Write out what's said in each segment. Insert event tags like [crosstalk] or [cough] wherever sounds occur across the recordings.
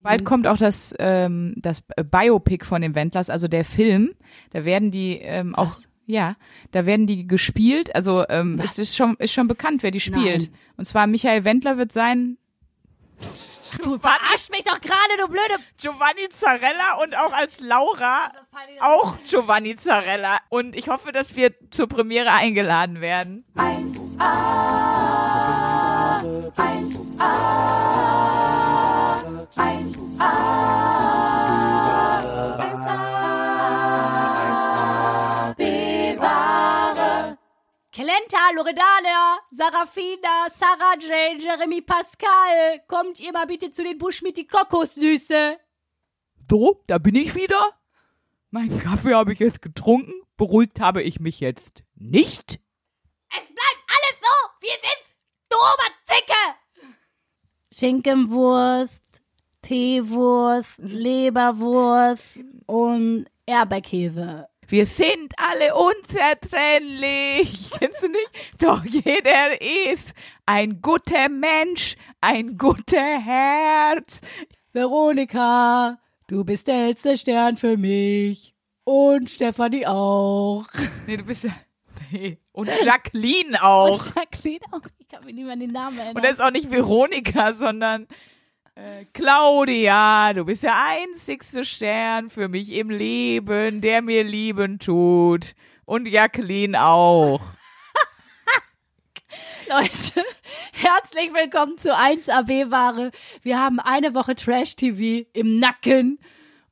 Bald kommt auch das, ähm, das Biopic von den Wendlers, also der Film. Da werden die ähm, auch, Was? ja, da werden die gespielt. Also ähm, es ist schon, ist schon bekannt, wer die spielt. Nein. Und zwar Michael Wendler wird sein Du verarscht mich doch gerade, du blöde. Giovanni Zarella und auch als Laura auch Giovanni Zarella. Und ich hoffe, dass wir zur Premiere eingeladen werden. 1A, 1A, 1A, Kelenta, Loredana, Sarafina, Sarah Jane, Jeremy Pascal. Kommt ihr mal bitte zu den Busch mit die Kokosnüsse. So, da bin ich wieder. Meinen Kaffee habe ich jetzt getrunken. Beruhigt habe ich mich jetzt nicht. Es bleibt alles so, wie es ist. Du Oberzicke. Schinkenwurst, Teewurst, Leberwurst und Erdbeerkäse. Wir sind alle unzertrennlich. [laughs] Kennst du nicht? Doch jeder ist ein guter Mensch, ein guter Herz. Veronika, du bist der hellste Stern für mich. Und Stefanie auch. [laughs] Nee, du bist ja. Nee. Und Jacqueline auch. Und Jacqueline auch. Ich kann mir an den Namen erinnern. Und das ist auch nicht Veronika, sondern äh, Claudia. Du bist der einzigste Stern für mich im Leben, der mir lieben tut. Und Jacqueline auch. [laughs] Leute, herzlich willkommen zu 1AB-Ware. Wir haben eine Woche Trash-TV im Nacken.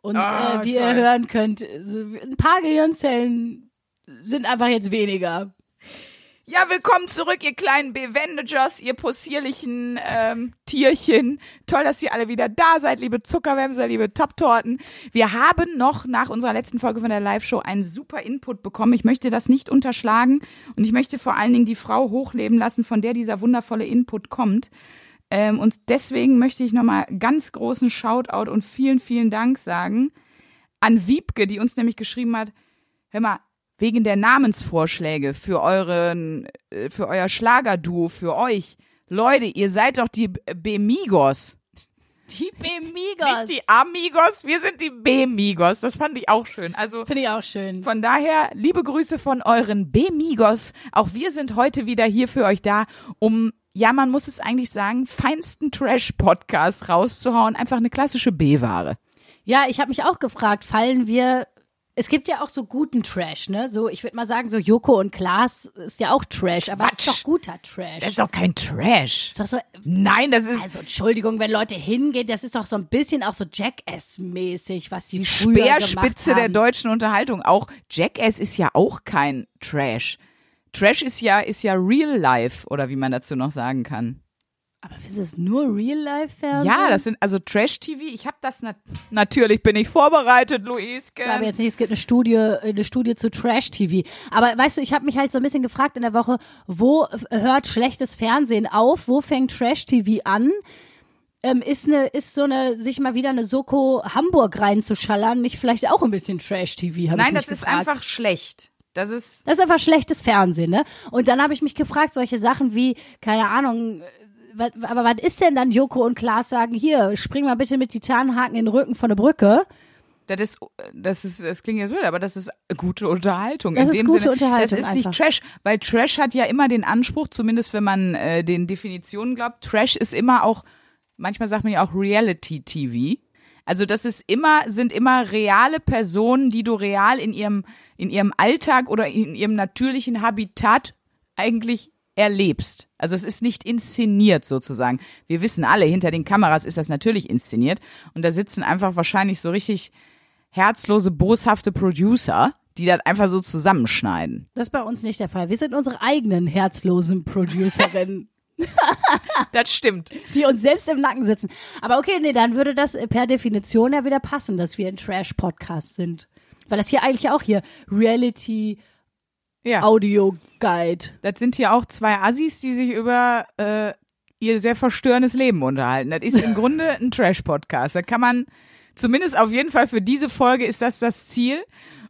Und Ah, äh, wie toll. ihr hören könnt, ein paar Gehirnzellen sind einfach jetzt weniger. Ja, willkommen zurück, ihr kleinen Bewendagers, ihr possierlichen ähm, Tierchen. Toll, dass ihr alle wieder da seid, liebe Zuckerwämser, liebe Top-Torten. Wir haben noch nach unserer letzten Folge von der Live-Show einen super Input bekommen. Ich möchte das nicht unterschlagen und ich möchte vor allen Dingen die Frau hochleben lassen, von der dieser wundervolle Input kommt. Ähm, und deswegen möchte ich nochmal ganz großen Shoutout und vielen, vielen Dank sagen an Wiebke, die uns nämlich geschrieben hat, hör mal, wegen der Namensvorschläge für euren, äh, für euer Schlagerduo, für euch. Leute, ihr seid doch die Bemigos. Die Bemigos. Nicht die Amigos, wir sind die Bemigos. Das fand ich auch schön. Also Finde ich auch schön. von daher, liebe Grüße von euren Bemigos. Auch wir sind heute wieder hier für euch da, um, ja, man muss es eigentlich sagen, feinsten Trash-Podcast rauszuhauen. Einfach eine klassische B-Ware. Ja, ich habe mich auch gefragt, fallen wir. Es gibt ja auch so guten Trash, ne? So, ich würde mal sagen, so Joko und Klaas ist ja auch Trash, aber es ist Quatsch. doch guter Trash. Das ist doch kein Trash. ist doch so, Nein, das ist also Entschuldigung, wenn Leute hingehen, das ist doch so ein bisschen auch so Jackass-mäßig, was die, die Speerspitze der deutschen Unterhaltung. Auch Jackass ist ja auch kein Trash. Trash ist ja, ist ja Real Life, oder wie man dazu noch sagen kann. Aber ist es nur Real-Life-Fernsehen? Ja, das sind also Trash-TV. Ich habe das nat natürlich bin ich vorbereitet, Luiske. Ich glaube jetzt nicht, es gibt eine Studie, eine Studie zu Trash-TV. Aber weißt du, ich habe mich halt so ein bisschen gefragt in der Woche, wo hört schlechtes Fernsehen auf? Wo fängt Trash-TV an? Ähm, ist eine, ist so eine, sich mal wieder eine Soko Hamburg reinzuschallern, nicht vielleicht auch ein bisschen Trash-TV? Nein, das ist gefragt. einfach schlecht. Das ist Das ist einfach schlechtes Fernsehen, ne? Und dann habe ich mich gefragt, solche Sachen wie, keine Ahnung, aber was ist denn dann Joko und Klaas sagen, hier, spring mal bitte mit Titanhaken in den Rücken von der Brücke. das ist, das ist, das klingt jetzt blöd, aber das ist gute Unterhaltung. Das in ist gute Sinne, Unterhaltung Das ist nicht einfach. Trash, weil Trash hat ja immer den Anspruch, zumindest wenn man äh, den Definitionen glaubt, Trash ist immer auch, manchmal sagt man ja auch Reality TV. Also das ist immer, sind immer reale Personen, die du real in ihrem, in ihrem Alltag oder in ihrem natürlichen Habitat eigentlich erlebst. Also es ist nicht inszeniert sozusagen. Wir wissen alle, hinter den Kameras ist das natürlich inszeniert. Und da sitzen einfach wahrscheinlich so richtig herzlose, boshafte Producer, die das einfach so zusammenschneiden. Das ist bei uns nicht der Fall. Wir sind unsere eigenen herzlosen Producerinnen, [laughs] Das stimmt. die uns selbst im Nacken sitzen. Aber okay, nee, dann würde das per Definition ja wieder passen, dass wir ein Trash-Podcast sind. Weil das hier eigentlich auch hier Reality Ja. Audio Guide. Das sind hier auch zwei Assis, die sich über äh, ihr sehr verstörendes Leben unterhalten. Das ist im [laughs] Grunde ein Trash-Podcast. Da kann man, zumindest auf jeden Fall für diese Folge ist das das Ziel.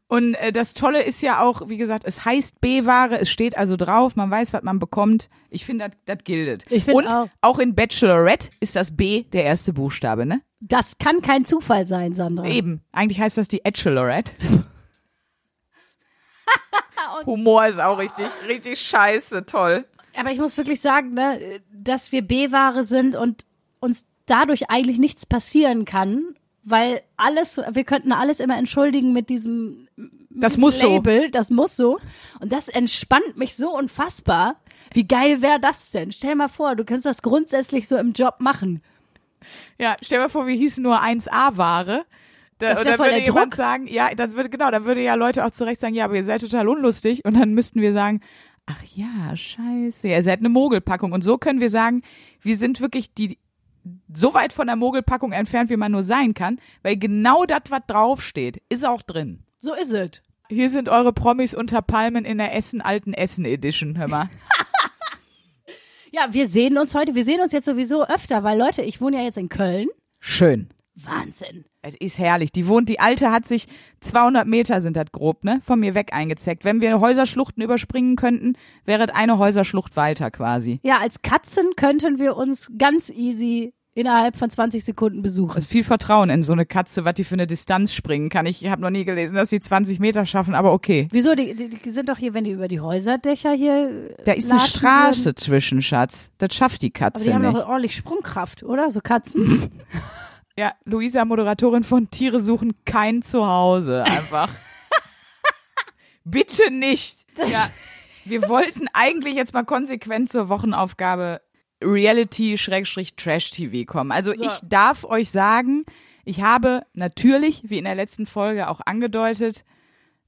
Und äh, das Tolle ist ja auch, wie gesagt, es heißt B-Ware, es steht also drauf, man weiß, was man bekommt. Ich finde, das- giltet. Ich find Und auch. auch. in Bachelorette ist das B der erste Buchstabe, ne? Das kann kein Zufall sein, Sandra. Eben. Eigentlich heißt das die Bachelorette. [laughs] Humor ist auch richtig, richtig scheiße, toll. Aber ich muss wirklich sagen, ne, dass wir B-Ware sind und uns dadurch eigentlich nichts passieren kann, weil alles, wir könnten alles immer entschuldigen mit diesem Das muss so. Label, das muss so. Und das entspannt mich so unfassbar. Wie geil wäre das denn? Stell dir mal vor, du könntest das grundsätzlich so im Job machen. Ja, stell dir vor, wir hießen nur 1A-Ware. Da, Das und wär dann voll würde der Druck. sagen, ja, das würde, genau, dann würde ja Leute auch zu Recht sagen, ja, aber ihr seid total unlustig. Und dann müssten wir sagen, ach ja, scheiße, ihr seid eine Mogelpackung. Und so können wir sagen, wir sind wirklich die, so weit von der Mogelpackung entfernt, wie man nur sein kann, weil genau das, was draufsteht, ist auch drin. So ist es. Hier sind eure Promis unter Palmen in der Essen alten Essen Edition, hör mal. [laughs] Ja, wir sehen uns heute, wir sehen uns jetzt sowieso öfter, weil Leute, ich wohne ja jetzt in Köln. Schön. Wahnsinn. Es ist herrlich. Die wohnt, die alte hat sich 200 Meter sind das grob, ne, von mir weg eingezeckt. Wenn wir Häuserschluchten überspringen könnten, wäre es eine Häuserschlucht weiter quasi. Ja, als Katzen könnten wir uns ganz easy innerhalb von 20 Sekunden besuchen. Es ist viel Vertrauen in so eine Katze, was die für eine Distanz springen kann. Ich habe noch nie gelesen, dass sie 20 Meter schaffen, aber okay. Wieso? Die, die, die sind doch hier, wenn die über die Häuserdächer hier. Da ist eine Straße würden. zwischen, Schatz. Das schafft die Aber Katze die haben nicht. doch ordentlich Sprungkraft, oder? So Katzen. [laughs] Ja, Luisa, Moderatorin von Tiere suchen kein Zuhause. Einfach. [laughs] Bitte nicht. Ja, wir [laughs] wollten eigentlich jetzt mal konsequent zur Wochenaufgabe Reality-Trash-TV kommen. Also So. ich darf euch sagen, ich habe natürlich, wie in der letzten Folge auch angedeutet,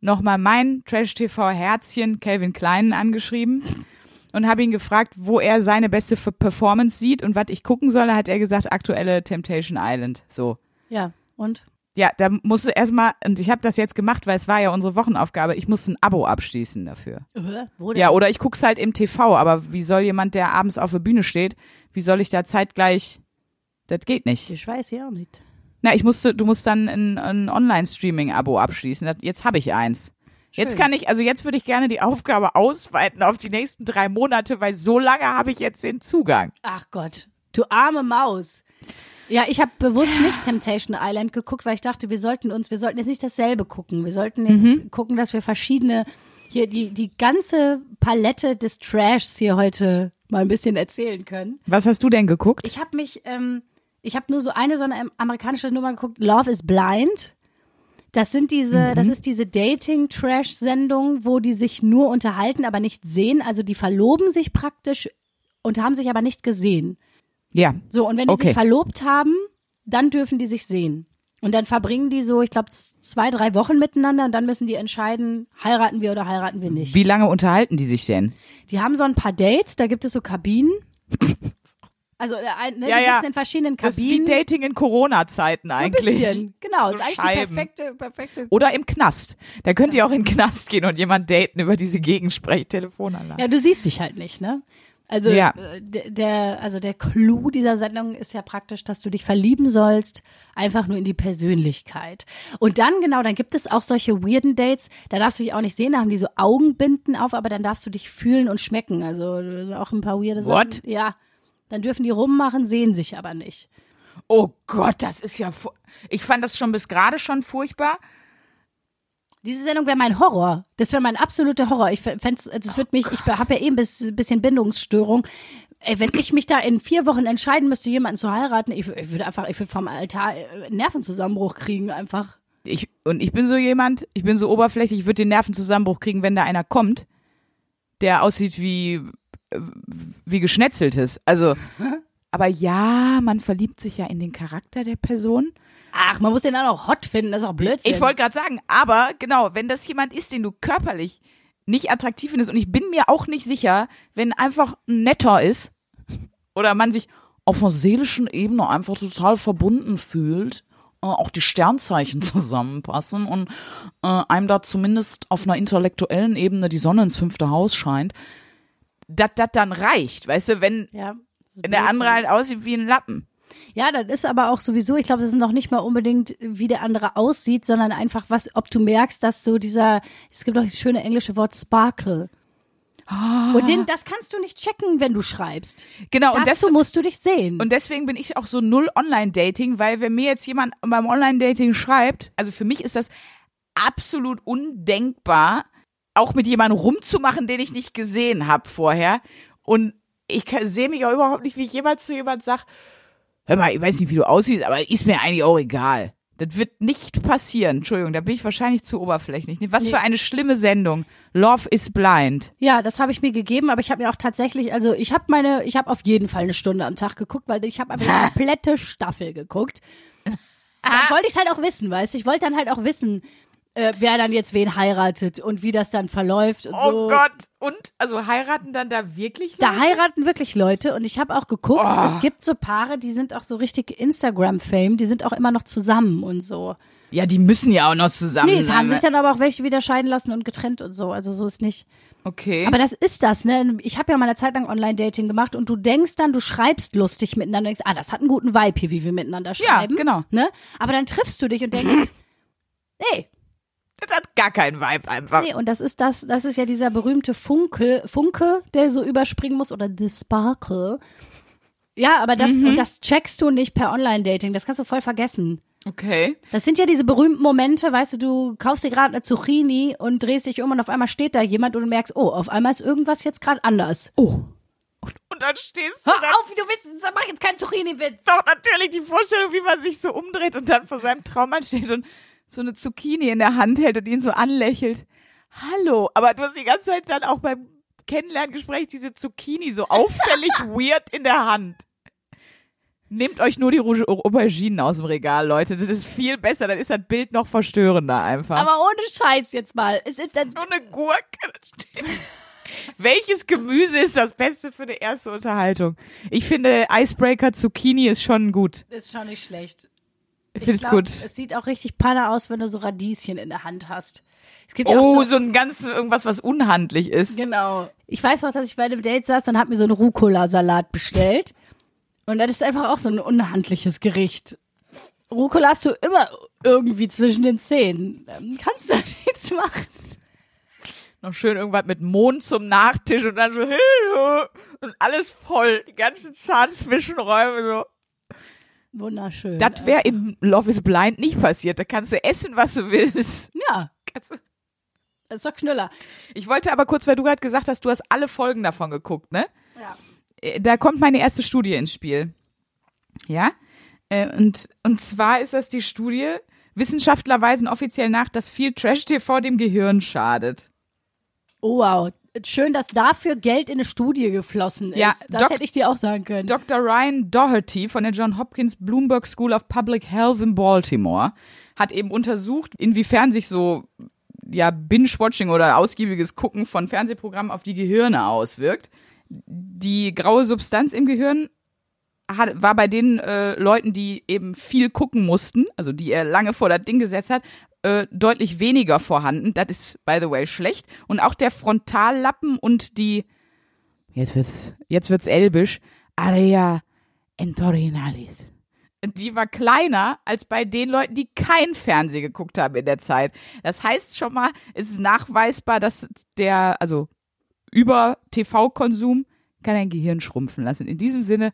nochmal mein Trash-TV-Herzchen Calvin Kleinen angeschrieben und habe ihn gefragt, wo er seine beste Performance sieht und was ich gucken soll. Da hat er gesagt, aktuelle Temptation Island. So. ja, und? Ja, da musst du erstmal, und ich habe das jetzt gemacht, weil es war ja unsere Wochenaufgabe, ich muss ein Abo abschließen dafür. Äh? Ja, oder ich guck's halt im TV, aber wie soll jemand, der abends auf der Bühne steht, wie soll ich da zeitgleich, das geht nicht. Ich weiß ja auch nicht. Na, ich musste, du musst dann ein, ein Online-Streaming-Abo abschließen, das, jetzt habe ich eins. Jetzt kann ich, also jetzt würde ich gerne die Aufgabe ausweiten auf die nächsten drei Monate, weil so lange habe ich jetzt den Zugang. Ach Gott, du arme Maus. Ja, ich habe bewusst nicht Temptation Island geguckt, weil ich dachte, wir sollten uns, wir sollten jetzt nicht dasselbe gucken. Wir sollten jetzt Mhm. gucken, dass wir verschiedene, hier die, die ganze Palette des Trashs hier heute mal ein bisschen erzählen können. Was hast du denn geguckt? Ich habe mich, ähm, ich habe nur so eine so eine amerikanische Nummer geguckt, Love is Blind. Das sind diese, das ist diese Dating-Trash-Sendung, wo die sich nur unterhalten, aber nicht sehen. Also die verloben sich praktisch und haben sich aber nicht gesehen. ja. So, und wenn die Okay. sich verlobt haben, dann dürfen die sich sehen. Und dann verbringen die so, ich glaube, zwei, drei Wochen miteinander und dann müssen die entscheiden, heiraten wir oder heiraten wir nicht. Wie lange unterhalten die sich denn? Die haben so ein paar Dates, da gibt es so Kabinen. [laughs] Also äh, ein, ne, Ja, ja. in verschiedenen Das ist wie Kabinen. Dating in Corona-Zeiten so ein eigentlich. bisschen. Genau, So ist eigentlich Scheiben. die perfekte, perfekte. Oder im Knast. Da könnt ihr auch in den Knast gehen und jemand daten über diese Gegensprech-Telefonanlage. Ja, du siehst dich halt nicht, ne? Also Ja. äh, der, also der Clou dieser Sendung ist ja praktisch, dass du dich verlieben sollst, einfach nur in die Persönlichkeit. Und dann, genau, dann gibt es auch solche weirden Dates, da darfst du dich auch nicht sehen, da haben die so Augenbinden auf, aber dann darfst du dich fühlen und schmecken. Also auch ein paar weirde What? Sachen. Ja. Dann dürfen die rummachen, sehen sich aber nicht. Oh Gott, das ist ja. Ich fand das schon bis gerade schon furchtbar. Diese Sendung wäre mein Horror. Das wäre mein absoluter Horror. Ich fände das wird mich, ich habe ja eh ein bis- bisschen Bindungsstörung. Ey, wenn ich mich da in vier Wochen entscheiden müsste, jemanden zu heiraten, ich, ich würde einfach, ich würde vom Altar äh, einen Nervenzusammenbruch kriegen, einfach. Ich, und ich bin so jemand, ich bin so oberflächlich, ich würde den Nervenzusammenbruch kriegen, wenn da einer kommt, der aussieht wie, äh, wie geschnetzeltes. Also, [laughs] aber ja, man verliebt sich ja in den Charakter der Person. Ach, man muss den dann auch hot finden, das ist auch Blödsinn. Ich wollte gerade sagen, aber genau, wenn das jemand ist, den du körperlich nicht attraktiv findest, und ich bin mir auch nicht sicher, wenn einfach ein netter ist oder man sich auf einer seelischen Ebene einfach total verbunden fühlt, äh, auch die Sternzeichen [laughs] zusammenpassen und äh, einem da zumindest auf einer intellektuellen Ebene die Sonne ins fünfte Haus scheint, dass das dann reicht, weißt du, wenn, ja, der andere halt aussieht wie ein Lappen. Ja, das ist aber auch sowieso, ich glaube, das ist noch nicht mal unbedingt, wie der andere aussieht, sondern einfach was, ob du merkst, dass so dieser, es gibt auch das schöne englische Wort Sparkle. Und den, das kannst du nicht checken, wenn du schreibst. Genau, und das, Dazu musst du dich sehen. Und deswegen bin ich auch so null Online-Dating, weil wenn mir jetzt jemand beim Online-Dating schreibt, also für mich ist das absolut undenkbar, auch mit jemandem rumzumachen, den ich nicht gesehen habe vorher. Und ich sehe mich auch überhaupt nicht, wie ich jemals zu jemand sag, hör mal, ich weiß nicht, wie du aussiehst, aber ist mir eigentlich auch egal. Das wird nicht passieren. Entschuldigung, da bin ich wahrscheinlich zu oberflächlich. Was Nee. für eine schlimme Sendung. Love is blind. Ja, das habe ich mir gegeben, aber ich habe mir auch tatsächlich, also ich habe meine, ich habe auf jeden Fall eine Stunde am Tag geguckt, weil ich habe einfach eine [laughs] komplette Staffel geguckt. Dann wollte ich halt auch wissen, weißt du? Ich wollte dann halt auch wissen, äh, wer dann jetzt wen heiratet und wie das dann verläuft und Oh so. Gott. Und? Also heiraten dann da wirklich Da Leute? heiraten wirklich Leute und ich habe auch geguckt, Oh. es gibt so Paare, die sind auch so richtig Instagram-Fame, die sind auch immer noch zusammen und so. Ja, die müssen ja auch noch zusammen Nee, es haben ne? sich dann aber auch welche wieder scheiden lassen und getrennt und so, also so ist nicht. Okay. Aber das ist das, ne? Ich habe ja mal eine Zeit lang Online-Dating gemacht und du denkst dann, du schreibst lustig miteinander, denkst, ah, das hat einen guten Vibe hier, wie wir miteinander schreiben. genau. Ne? Aber dann triffst du dich und denkst, [laughs] nee, das hat gar keinen Vibe einfach. nee, und das ist das, das ist ja dieser berühmte Funke, Funke, der so überspringen muss oder the sparkle. Ja, aber das, Mhm. und das checkst du nicht per Online-Dating, das kannst du voll vergessen. Okay. Das sind ja diese berühmten Momente, weißt du, du kaufst dir gerade eine Zucchini und drehst dich um und auf einmal steht da jemand und du merkst, oh, auf einmal ist irgendwas jetzt gerade anders. Oh. Und dann stehst du Hör dann auf, du willst, mach jetzt keinen Zucchini-Witz. doch natürlich die Vorstellung, wie man sich so umdreht und dann vor seinem Traummann steht und so eine Zucchini in der Hand hält und ihn so anlächelt. Hallo. Aber du hast die ganze Zeit dann auch beim Kennenlerngespräch diese Zucchini so auffällig [laughs] weird in der Hand. Nehmt euch nur die Rouge Auberginen aus dem Regal, Leute. Das ist viel besser. Dann ist das Bild noch verstörender einfach. Aber ohne Scheiß jetzt mal. Es ist das, so eine Gurke. Welches Gemüse ist das Beste für eine erste Unterhaltung? Ich finde Icebreaker Zucchini ist schon gut. ist schon nicht schlecht. Ich finde es gut. Es sieht auch richtig panne aus, wenn du so Radieschen in der Hand hast. Es gibt ja Oh, auch so, so ein ganz irgendwas, was unhandlich ist. Genau. Ich weiß noch, dass ich bei einem Date saß und habe mir so einen Rucola-Salat bestellt. Und das ist einfach auch so ein unhandliches Gericht. Rucola hast du immer irgendwie zwischen den Zähnen. Dann kannst du [laughs] da nichts machen. Noch schön irgendwas mit Mond zum Nachtisch und dann so [laughs] und alles voll, die ganzen Zahnzwischenräume so. Wunderschön. Das wäre in Love is Blind nicht passiert. Da kannst du essen, was du willst. ja, Kannst du das ist doch Knüller. ich wollte aber kurz, weil du gerade gesagt hast, du hast alle Folgen davon geguckt, ne? Ja. Äh, Da kommt meine erste Studie ins Spiel. Ja? Äh, Und, und zwar ist das die Studie, Wissenschaftler weisen offiziell nach, dass viel Trash-TV dem Gehirn schadet. Oh, wow. Schön, dass dafür Geld in eine Studie geflossen ist. Ja, das Doc- hätte ich dir auch sagen können. Dr. Ryan Doherty von der John Hopkins Bloomberg School of Public Health in Baltimore hat eben untersucht, inwiefern sich so ja Binge-Watching oder ausgiebiges Gucken von Fernsehprogrammen auf die Gehirne auswirkt. Die graue Substanz im Gehirn hat, war bei den äh, Leuten, die eben viel gucken mussten, also die er lange vor das Ding gesetzt hat, äh, deutlich weniger vorhanden. Das ist, by the way, schlecht. Und auch der Frontallappen und die, jetzt wird's, jetzt wird's elbisch, Area entorinalis. Die war kleiner als bei den Leuten, die kein Fernsehen geguckt haben in der Zeit. Das heißt schon mal, es ist nachweisbar, dass der, also über TV-Konsum kann ein Gehirn schrumpfen lassen. In diesem Sinne,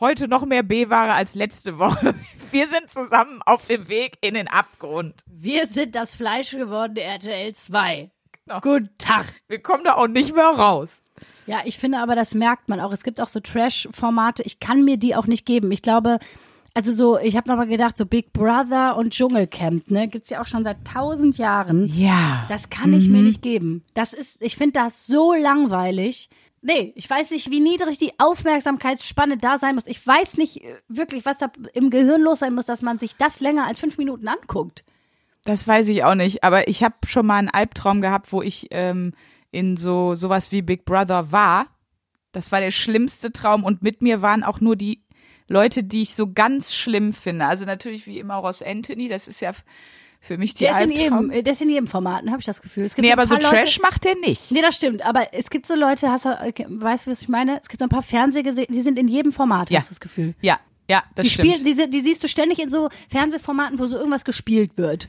heute noch mehr B-Ware als letzte Woche. [laughs] Wir sind zusammen auf dem Weg in den Abgrund. Wir sind das fleischgewordene RTL 2. Genau. Guten Tag. Wir kommen da auch nicht mehr raus. Ja, ich finde aber, das merkt man auch. Es gibt auch so Trash-Formate. Ich kann mir die auch nicht geben. Ich glaube, also so, ich habe nochmal gedacht, so Big Brother und Dschungelcamp, ne, gibt's ja auch schon seit tausend Jahren. Ja. Das kann ich mir nicht geben. Das ist, ich finde das so langweilig. Nee, ich weiß nicht, wie niedrig die Aufmerksamkeitsspanne da sein muss. Ich weiß nicht äh, wirklich, was da im Gehirn los sein muss, dass man sich das länger als fünf Minuten anguckt. Das weiß ich auch nicht, aber ich habe schon mal einen Albtraum gehabt, wo ich ähm, in so sowas wie Big Brother war. Das war der schlimmste Traum und mit mir waren auch nur die Leute, die ich so ganz schlimm finde. Also natürlich wie immer Ross Anthony, das ist ja für mich die Der ist, in Albtraum. jedem, äh, der ist in jedem Format, habe ich das Gefühl. Es gibt Nee, aber so paar Leute- Trash macht er nicht. Nee, das stimmt. Aber es gibt so Leute, hast du, weißt du, was ich meine? Es gibt so ein paar Fernsehgesehen, die sind in jedem Format, Ja. hast du das Gefühl. Ja, Ja, das Die, stimmt. spielen, die, die siehst du ständig in so Fernsehformaten, wo so irgendwas gespielt wird.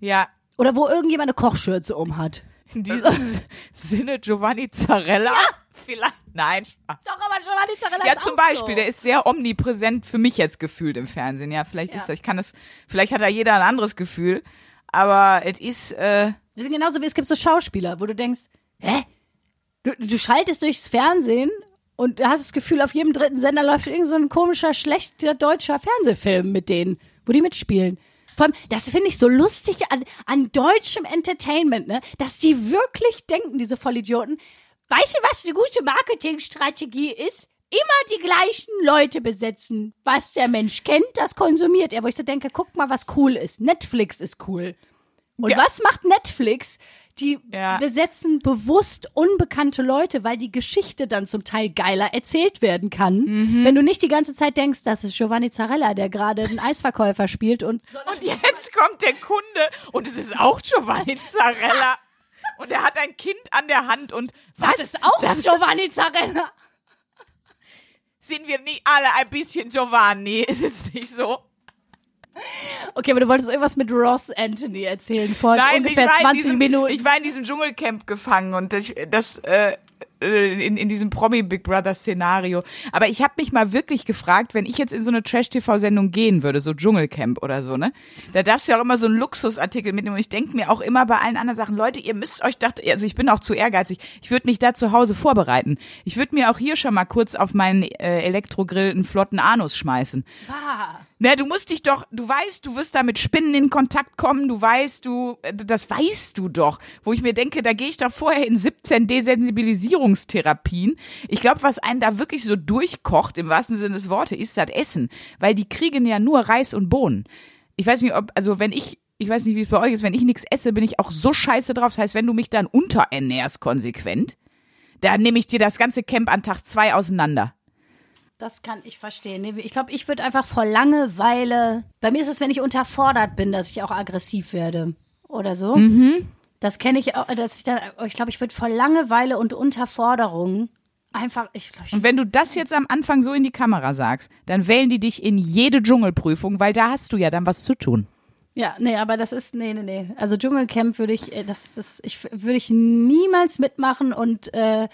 ja, Oder wo irgendjemand eine Kochschürze um hat. in diesem [laughs] Sinne Giovanni Zarella. Vielleicht. Nein, Spaß. Doch, aber Giovanni Zarella Ja, zum Beispiel, der ist sehr omnipräsent für mich jetzt gefühlt im Fernsehen. Ja, vielleicht ist Ja. das, ich kann das, vielleicht hat da jeder ein anderes Gefühl, aber es ist, äh, Das ist genauso wie es gibt so Schauspieler, wo du denkst, hä? Du, du schaltest durchs Fernsehen und du hast das Gefühl, auf jedem dritten Sender läuft irgend so ein komischer, schlechter deutscher Fernsehfilm mit denen, wo die mitspielen. Vor allem, das finde ich so lustig an, an deutschem Entertainment, ne? Dass die wirklich denken, diese Vollidioten. Weißt du, was eine gute Marketingstrategie ist? Immer die gleichen Leute besetzen. Was der Mensch kennt, das konsumiert er. Wo ich so denke, guck mal, was cool ist. Netflix ist cool. Und Ja. was macht Netflix? Die Ja. besetzen bewusst unbekannte Leute, weil die Geschichte dann zum Teil geiler erzählt werden kann. Mhm. Wenn du nicht die ganze Zeit denkst, das ist Giovanni Zarella, der gerade einen Eisverkäufer spielt und und jetzt kommt der Kunde und es ist auch Giovanni Zarella. Und er hat ein Kind an der Hand und was? das ist auch Das Giovanni Zarella. [laughs] sind wir nicht alle ein bisschen Giovanni? Ist es nicht so? Okay, aber du wolltest irgendwas mit Ross Anthony erzählen vor Nein, ungefähr ich war, in 20 diesem, Minuten. ich war in diesem Dschungelcamp gefangen und ich, das äh, in, in diesem Promi Big Brother Szenario. Aber ich habe mich mal wirklich gefragt, wenn ich jetzt in so eine Trash-TV-Sendung gehen würde, so Dschungelcamp oder so, ne? Da darfst du ja auch immer so einen Luxusartikel mitnehmen. Und ich denke mir auch immer bei allen anderen Sachen, Leute, ihr müsst euch dachte, also ich bin auch zu ehrgeizig. Ich würde mich da zu Hause vorbereiten. Ich würde mir auch hier schon mal kurz auf meinen äh, Elektrogrill einen flotten Anus schmeißen. Ah. Na, du musst dich doch, du weißt, du wirst da mit Spinnen in Kontakt kommen, du weißt, du, das weißt du doch. Wo ich mir denke, da gehe ich doch vorher in 17 Desensibilisierungstherapien. Ich glaube, was einen da wirklich so durchkocht, im wahrsten Sinne des Wortes, ist das Essen. Weil die kriegen ja nur Reis und Bohnen. Ich weiß nicht, ob, also wenn ich, ich weiß nicht, wie es bei euch ist, wenn ich nichts esse, bin ich auch so scheiße drauf. Das heißt, wenn du mich dann unterernährst konsequent, dann nehme ich dir das ganze Camp an Tag zwei auseinander. Das kann ich verstehen. Nee, Ich glaube, ich würde einfach vor Langeweile. Bei mir ist es, wenn ich unterfordert bin, dass ich auch aggressiv werde. Oder so. Mhm. Das kenne ich auch, dass ich dann, ich glaube, ich würde vor Langeweile und Unterforderung einfach, ich glaube, Und wenn du das jetzt am Anfang so in die Kamera sagst, dann wählen die dich in jede Dschungelprüfung, weil da hast du ja dann was zu tun. Ja, nee, aber das ist, nee, nee, nee. Also Dschungelcamp würde ich, äh, das, das, ich würde ich niemals mitmachen und äh,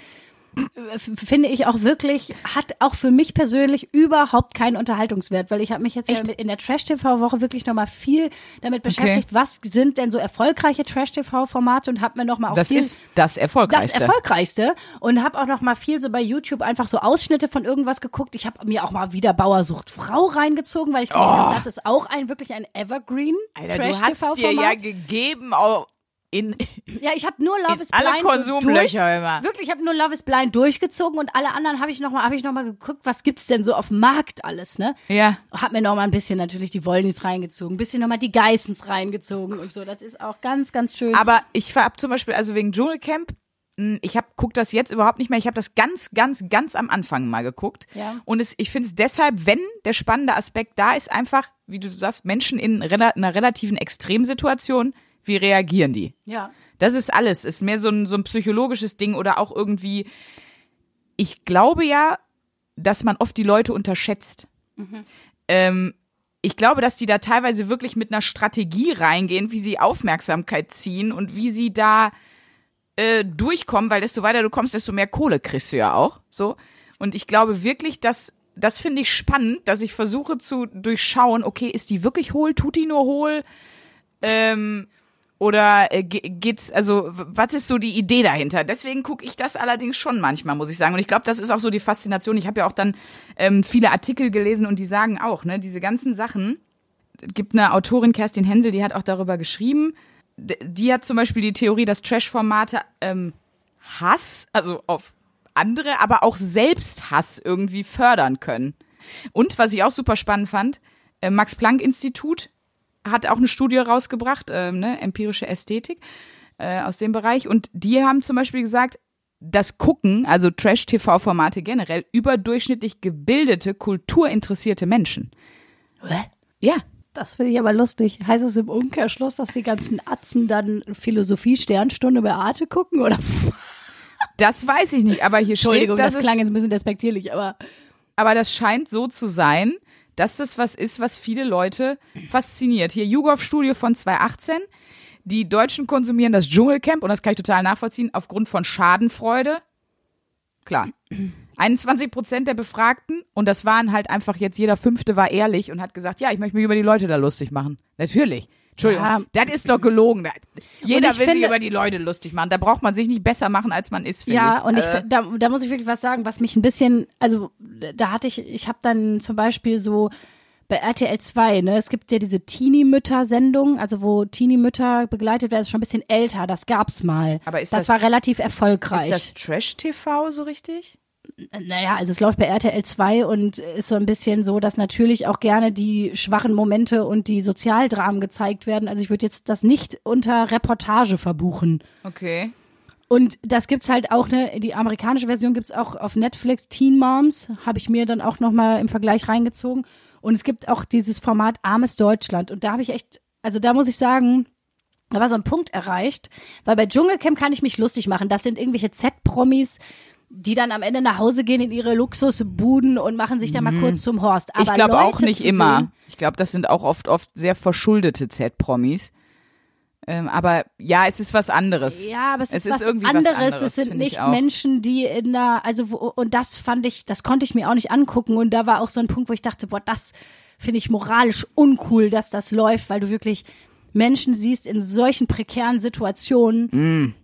finde ich auch wirklich, hat auch für mich persönlich überhaupt keinen Unterhaltungswert, weil ich habe mich jetzt ja in der Trash-TV-Woche wirklich nochmal viel damit beschäftigt, was sind denn so erfolgreiche Trash-TV-Formate und habe mir nochmal auch Das viel ist das das Erfolgreichste. Erfolgreichste und habe auch noch mal viel so bei YouTube einfach so Ausschnitte von irgendwas geguckt. Ich habe mir auch mal wieder Bauer sucht Frau reingezogen, weil ich gedacht habe, das ist auch ein wirklich ein Evergreen Oh. Alter, du hast dir ja Trash-TV-Format. gegeben auch in, Ja, ich habe nur Love is alle Blind so Konsumlöcher durch, immer. Wirklich, ich habe nur Love is Blind durchgezogen und alle anderen habe ich noch mal habe ich noch mal geguckt, was gibt's denn so auf dem Markt alles, ne? Ja. Hab mir noch mal ein bisschen natürlich die Wollnis reingezogen, ein bisschen noch mal die Geissens reingezogen und so. Das ist auch ganz ganz schön. Aber ich war ab zum Beispiel, also wegen Dschungelcamp, mh, ich hab, guck das jetzt überhaupt nicht mehr. Ich habe das ganz, ganz, ganz am Anfang mal geguckt. Ja. Und es, ich finde es deshalb, wenn der spannende Aspekt da ist, einfach, wie du sagst, Menschen in einer relativen Extremsituation, wie reagieren die? ja. Das ist alles. Ist mehr so ein, so ein psychologisches Ding oder auch irgendwie. Ich glaube ja, dass man oft die Leute unterschätzt. Ähm, ich glaube, dass die da teilweise wirklich mit einer Strategie reingehen, wie sie Aufmerksamkeit ziehen und wie sie da äh, durchkommen, weil desto weiter du kommst, desto mehr Kohle kriegst du ja auch. So. Und ich glaube wirklich, dass das finde ich spannend, dass ich versuche zu durchschauen, okay, ist die wirklich hohl, tut die nur hohl? Ähm, oder äh, ge- geht's, also was ist so die Idee dahinter? Deswegen gucke ich das allerdings schon manchmal, muss ich sagen. Und ich glaube, das ist auch so die Faszination. Ich habe ja auch dann ähm, viele Artikel gelesen und die sagen auch, ne, diese ganzen Sachen. Es gibt eine Autorin, Kerstin Hensel, die hat auch darüber geschrieben. Die hat zum Beispiel die Theorie, dass Trash-Formate ähm, Hass, also auf andere, aber auch Selbsthass irgendwie fördern können. Und was ich auch super spannend fand, äh, Max Planck Institut hat auch eine Studie rausgebracht, ähm, ne, empirische Ästhetik äh, aus dem Bereich. Und die haben zum Beispiel gesagt, das Gucken, also Trash-TV-Formate generell, überdurchschnittlich gebildete, kulturinteressierte Menschen. Ja, Das finde ich aber lustig. Heißt es im Umkehrschluss, dass die ganzen Atzen dann Philosophie-Sternstunde bei Arte gucken? Oder? das weiß ich nicht, aber hier Entschuldigung, steht, dass das klang jetzt ein bisschen despektierlich, aber aber das scheint so zu sein, dass das was ist, was viele Leute fasziniert. Hier YouGov Studio von 2018. Die Deutschen konsumieren das Dschungelcamp und das kann ich total nachvollziehen aufgrund von Schadenfreude. Klar. 21 Prozent der Befragten und das waren halt einfach jetzt jeder Fünfte war ehrlich und hat gesagt, ja, ich möchte mich über die Leute da lustig machen. Natürlich. Entschuldigung, Ja. das ist doch gelogen. Jeder will sich finde- über die Leute lustig machen. Da braucht man sich nicht besser machen, als man ist, finde Ja, ich. und ich, Äh, da, da muss ich wirklich was sagen, was mich ein bisschen, also da hatte ich, ich habe dann zum Beispiel so bei RTL 2, ne, es gibt ja diese Teenie-Mütter-Sendung, also wo Teenie-Mütter begleitet werden, ist schon ein bisschen älter, das gab's mal. Aber ist das, das- war relativ erfolgreich. ist das Trash-TV so richtig? Naja, also es läuft bei RTL 2 und ist so ein bisschen so, dass natürlich auch gerne die schwachen Momente und die Sozialdramen gezeigt werden. Also ich würde jetzt das nicht unter Reportage verbuchen. Okay. Und das gibt's halt auch, ne, die amerikanische Version gibt's auch auf Netflix, Teen Moms, habe ich mir dann auch nochmal im Vergleich reingezogen. Und es gibt auch dieses Format Armes Deutschland. Und da habe ich echt, also da muss ich sagen, da war so ein Punkt erreicht, weil bei Dschungelcamp kann ich mich lustig machen. Das sind irgendwelche Z-Promis, die dann am Ende nach Hause gehen in ihre Luxusbuden und machen sich da mal kurz zum Horst. Aber Mhm. ich glaube auch nicht immer. Sehen, Ich glaube, das sind auch oft, oft sehr verschuldete Z-Promis. Ähm, aber ja, es ist was anderes. Ja, aber es, Es ist, ist was irgendwie was anderes. anderes, es sind nicht. Menschen, die in der, also wo, und das fand ich, das konnte ich mir auch nicht angucken. Und da war auch so ein Punkt, wo ich dachte, boah, das finde ich moralisch uncool, dass das läuft, weil du wirklich Menschen siehst in solchen prekären Situationen. Mm.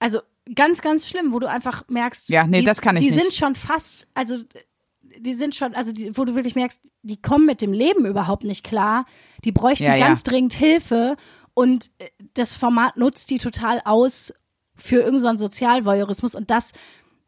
Also ganz, ganz schlimm, wo du einfach merkst, Ja, nee, die, das kann ich die nicht. sind schon fast, also die sind schon, also die, wo du wirklich merkst, die kommen mit dem Leben überhaupt nicht klar. Die bräuchten Ja, ja. ganz dringend Hilfe und äh, das Format nutzt die total aus für irgendeinen so Sozialvoyeurismus und das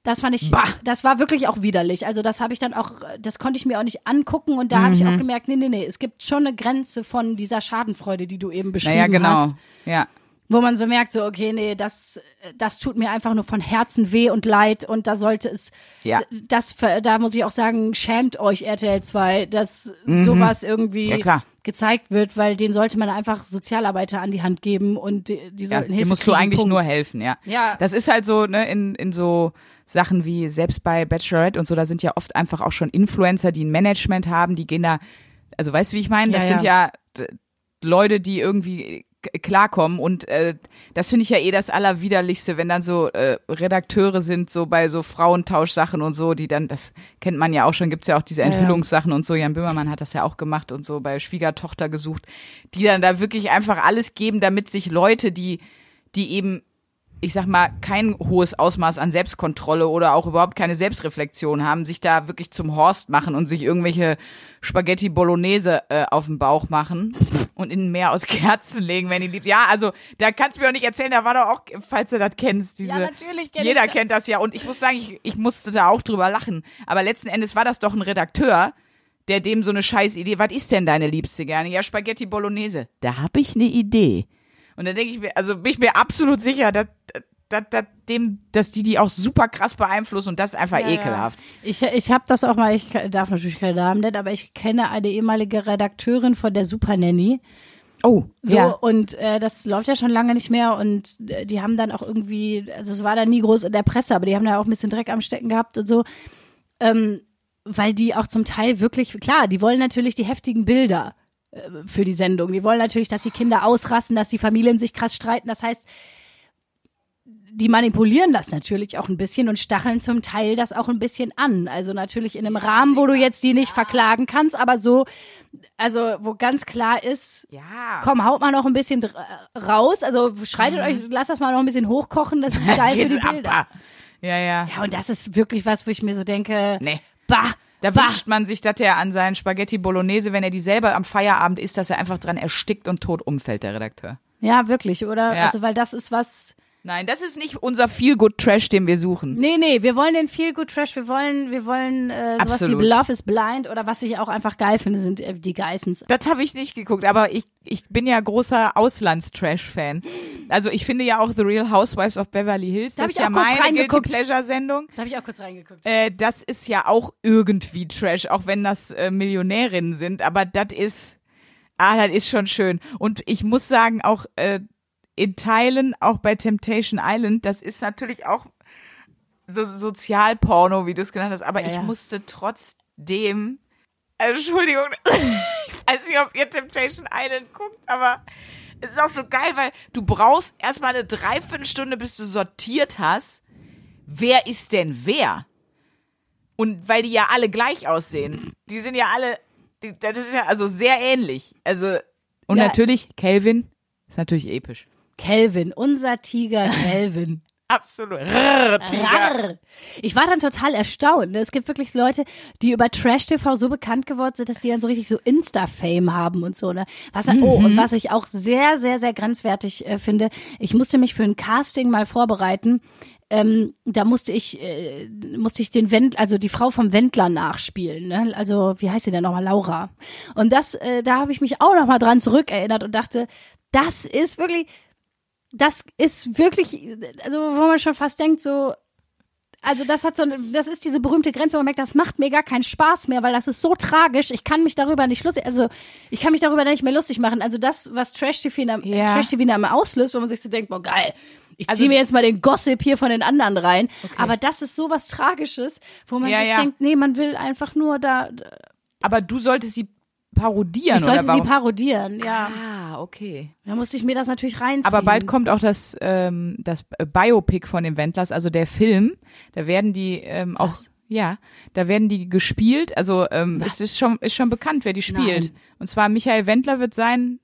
das fand ich, Bah. das war wirklich auch widerlich. Also das habe ich dann auch, das konnte ich mir auch nicht angucken und da habe Mhm. ich auch gemerkt, nee, nee, nee, es gibt schon eine Grenze von dieser Schadenfreude, die du eben beschrieben Naja, genau. hast Ja. Wo man so merkt, so, okay, nee, das, das tut mir einfach nur von Herzen weh und leid und da sollte es, Ja. das, da muss ich auch sagen, schämt euch RTL 2, dass sowas irgendwie Mhm. Ja, gezeigt wird, weil denen sollte man einfach Sozialarbeiter an die Hand geben und die, die Ja, sollten die Hilfe musst du kriegen, eigentlich Punkt. nur helfen, ja. Ja. Das ist halt so, ne, in, in so Sachen wie selbst bei Bachelorette und so, da sind ja oft einfach auch schon Influencer, die ein Management haben, die gehen da, also weißt du, wie ich meine? Das Ja, sind ja Leute, die irgendwie klarkommen und äh, das finde ich ja eh das Allerwiderlichste, wenn dann so äh, Redakteure sind, so bei so Frauentauschsachen und so, die dann, das kennt man ja auch schon, gibt's ja auch diese ja. Enthüllungssachen und so, Jan Böhmermann hat das ja auch gemacht und so bei Schwiegertochter gesucht, die dann da wirklich einfach alles geben, damit sich Leute, die, die eben ich sag mal, kein hohes Ausmaß an Selbstkontrolle oder auch überhaupt keine Selbstreflexion haben, sich da wirklich zum Horst machen und sich irgendwelche Spaghetti Bolognese äh, auf den Bauch machen und in ein Meer aus Kerzen legen, wenn die liebt. Ja, also da kannst du mir auch nicht erzählen, da war doch auch, falls du das kennst, diese. Ja, natürlich kenn Jeder das. kennt das ja und ich muss sagen, ich, ich musste da auch drüber lachen. Aber letzten Endes war das doch ein Redakteur, der dem so eine scheiß Idee, was ist denn deine Liebste gerne? Ja, Spaghetti Bolognese. Da hab ich eine Idee. Und dann denke ich mir, also bin ich mir absolut sicher, dass, dass, dass, dem, dass die die auch super krass beeinflussen und das ist einfach Ja, ekelhaft. Ja. Ich, ich habe das auch mal, ich darf natürlich keine Namen nennen, aber ich kenne eine ehemalige Redakteurin von der Super Nanny. Oh, So, ja. und äh, das läuft ja schon lange nicht mehr und äh, die haben dann auch irgendwie, also es war da nie groß in der Presse, aber die haben da auch ein bisschen Dreck am Stecken gehabt und so, ähm, weil die auch zum Teil wirklich, klar, die wollen natürlich die heftigen Bilder für die Sendung, die wollen natürlich, dass die Kinder ausrasten, dass die Familien sich krass streiten, das heißt, die manipulieren das natürlich auch ein bisschen und stacheln zum Teil das auch ein bisschen an. Also natürlich in einem Rahmen, wo du jetzt die nicht verklagen kannst, aber so, also wo ganz klar ist, Ja. komm, haut mal noch ein bisschen dr- raus. Also schreitet euch, lasst das mal noch ein bisschen hochkochen. Das ist [laughs] geil für die. Bilder. Ja, ja. Ja, und das ist wirklich was, wo ich mir so denke, Nee. bah, Da bah. wünscht man sich, dass er an seinen Spaghetti Bolognese, wenn er die selber am Feierabend isst, dass er einfach dran erstickt und tot umfällt, der Redakteur. Ja, wirklich, oder? Ja. Also, weil das ist was. Nein, das ist nicht unser Feel-Good-Trash, den wir suchen. Nee, nee, wir wollen den Feel Good Trash, wir wollen, wir wollen äh, sowas Absolut. wie Love is Blind oder was ich auch einfach geil finde, sind äh, die Geissens. Das habe ich nicht geguckt, aber ich, ich bin ja großer Auslands-Trash-Fan. Also ich finde ja auch The Real Housewives of Beverly Hills, Da das ist ich ja meine Guilty reingeguckt. Pleasure-Sendung. Da habe ich auch kurz reingeguckt. Äh, das ist ja auch irgendwie Trash, auch wenn das äh, Millionärinnen sind, aber das ist, ah, das ist schon schön. Und ich muss sagen, auch äh, in Teilen, auch bei Temptation Island, das ist natürlich auch so Sozialporno, wie du es genannt hast, aber Ja, ich ja. musste trotzdem Entschuldigung, [laughs] ich weiß nicht, ob ihr Temptation Island guckt, aber es ist auch so geil, weil du brauchst erstmal eine Dreiviertelstunde, bis du sortiert hast. Wer ist denn wer? Und weil die ja alle gleich aussehen. Die sind ja alle, das ist ja also sehr ähnlich. Also, und Ja. natürlich, Calvin ist natürlich episch. Kelvin, unser Tiger [laughs] Kelvin. Absolut. Rrr. Rarr. Ich war dann total erstaunt. ne? Es gibt wirklich Leute, die über Trash TV so bekannt geworden sind, dass die dann so richtig so Insta-Fame haben und so. Ne? Was, Oh, und was ich auch sehr, sehr, sehr grenzwertig äh, finde, ich musste mich für ein Casting mal vorbereiten. Ähm, da musste ich, äh, musste ich den Wend, also die Frau vom Wendler nachspielen. Ne? Also wie heißt sie denn nochmal? Laura. Und das, äh, da habe ich mich auch nochmal dran zurückerinnert und dachte, das ist wirklich, das ist wirklich, also wo man schon fast denkt, so, also das hat so, eine- das ist diese berühmte Grenze, wo man merkt, das macht mir gar keinen Spaß mehr, weil das ist so tragisch. Ich kann mich darüber nicht lustig, also ich kann mich darüber nicht mehr lustig machen. Also das, was Trash TV in einem, Ja. Trash TV in einem auslöst, wo man sich so denkt, boah geil, ich Also- ziehe mir jetzt mal den Gossip hier von den anderen rein. Aber das ist so was Tragisches, wo man Ja, sich ja. denkt, nee, man will einfach nur da. Aber du solltest sie parodieren, Ich sollte sie parodieren, ja. Ah, okay. Da musste ich mir das natürlich reinziehen. Aber bald kommt auch das, ähm, das äh, Biopic von den Wendlers, also der Film. Da werden die ähm, auch, ja, da werden die gespielt. Also ähm, es ist schon, ist schon bekannt, wer die spielt. Nein. Und zwar Michael Wendler wird sein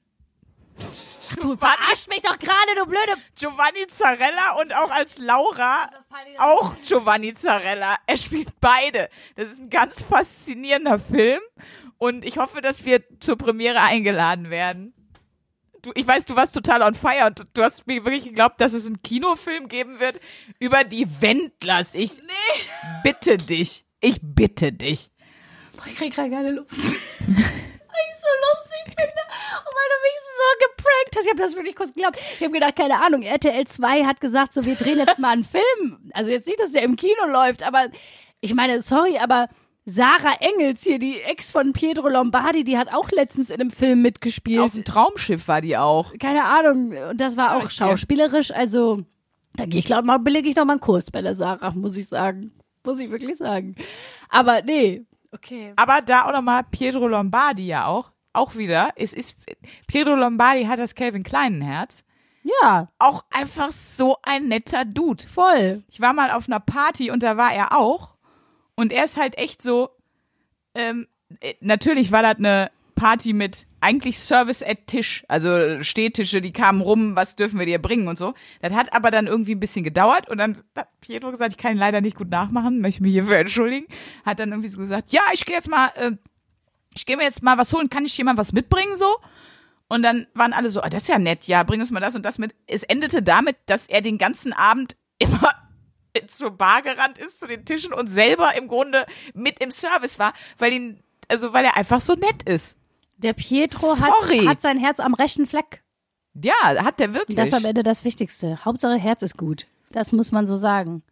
Du verarscht mich doch gerade, du blöde. Giovanni Zarella und auch als Laura auch Giovanni Zarella. Er spielt beide. Das ist ein ganz faszinierender Film und ich hoffe, dass wir zur Premiere eingeladen werden. Du, ich weiß, du warst total on fire und du, hast mir wirklich geglaubt, dass es einen Kinofilm geben wird über die Wendlers. Ich bitte dich. Ich bitte dich. Boah, ich krieg gerade keine Luft. [laughs] ich so lustig finde. Und weil du mich so geprankt hast. Ich habe das wirklich kurz geglaubt. Ich habe gedacht, keine Ahnung, RTL 2 hat gesagt, so, wir drehen jetzt mal einen Film. Also jetzt nicht, dass der im Kino läuft, aber ich meine, sorry, aber Sarah Engels hier, die Ex von Pietro Lombardi, die hat auch letztens in einem Film mitgespielt. Auf dem Traumschiff war die auch. keine Ahnung. Und das war auch schauspielerisch. Also, da gehe ich, glaube mal, belege ich noch mal einen Kurs bei der Sarah, muss ich sagen. Muss ich wirklich sagen. Aber nee. Okay. Aber da auch nochmal Pietro Lombardi ja auch. Auch wieder. Es ist, Pietro Lombardi hat das Calvin Kleinen Herz. Ja, Auch einfach so ein netter Dude. voll. Ich war mal auf einer Party und da war er auch. Und er ist halt echt so, ähm, äh, natürlich war das eine Party mit eigentlich Service at Tisch, also Stehtische, die kamen rum, was dürfen wir dir bringen und so. Das hat aber dann irgendwie ein bisschen gedauert und dann hat Pietro gesagt, ich kann ihn leider nicht gut nachmachen, möchte mich hierfür entschuldigen. Hat dann irgendwie so gesagt, ja, ich gehe jetzt mal, äh, ich gehe mir jetzt mal was holen, kann ich jemand was mitbringen so? Und dann waren alle so, ah, das ist ja nett, ja, bring uns mal das und das mit. Es endete damit, dass er den ganzen Abend [laughs] immer zur Bar gerannt ist, zu den Tischen und selber im Grunde mit im Service war, weil ihn, also weil er einfach so nett ist. Der Pietro Sorry. hat, hat sein Herz am rechten Fleck. Ja, hat der wirklich. Das ist am Ende das Wichtigste. Hauptsache Herz ist gut. Das muss man so sagen.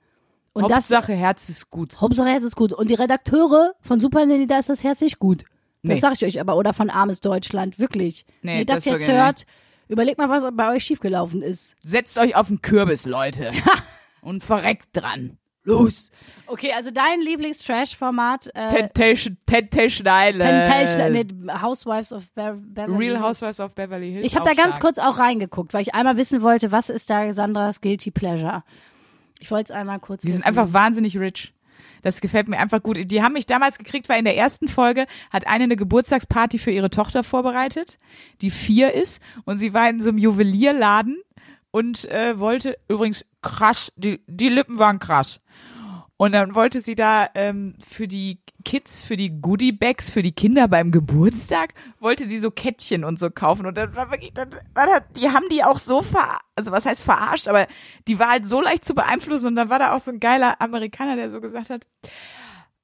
Und das, Hauptsache Herz ist gut. Hauptsache Herz ist gut. Und die Redakteure von Super Nanny, da ist das Herz nicht gut. Das Nee. sag ich euch aber. Oder von Armes Deutschland. Wirklich. Nee, Wenn ihr das, das jetzt nicht. hört, überlegt mal, was bei euch schiefgelaufen ist. Setzt euch auf den Kürbis, Leute. [laughs] und verreckt dran. Los. Okay, also dein Lieblings-Trash-Format. Äh, Temptation, Temptation Island. Temptation, nee, Housewives of Be Beverly Real Hills. Housewives of Beverly Hills. Ich habe da ganz stark. kurz auch reingeguckt, weil ich einmal wissen wollte, was ist da Sandras Guilty Pleasure. Ich wollte es einmal kurz Die wissen. sind einfach wahnsinnig rich. Das gefällt mir einfach gut. Die haben mich damals gekriegt, weil in der ersten Folge hat eine eine Geburtstagsparty für ihre Tochter vorbereitet, die vier ist und sie war in so einem Juwelierladen und äh, wollte übrigens krass, die, die Lippen waren krass. Und dann wollte sie da ähm, für die Kids, für die Goodie Bags, für die Kinder beim Geburtstag, wollte sie so Kettchen und so kaufen. Und dann war wirklich, dann die haben die auch so ver, also was heißt verarscht, aber die war halt so leicht zu beeinflussen. Und dann war da auch so ein geiler Amerikaner, der so gesagt hat,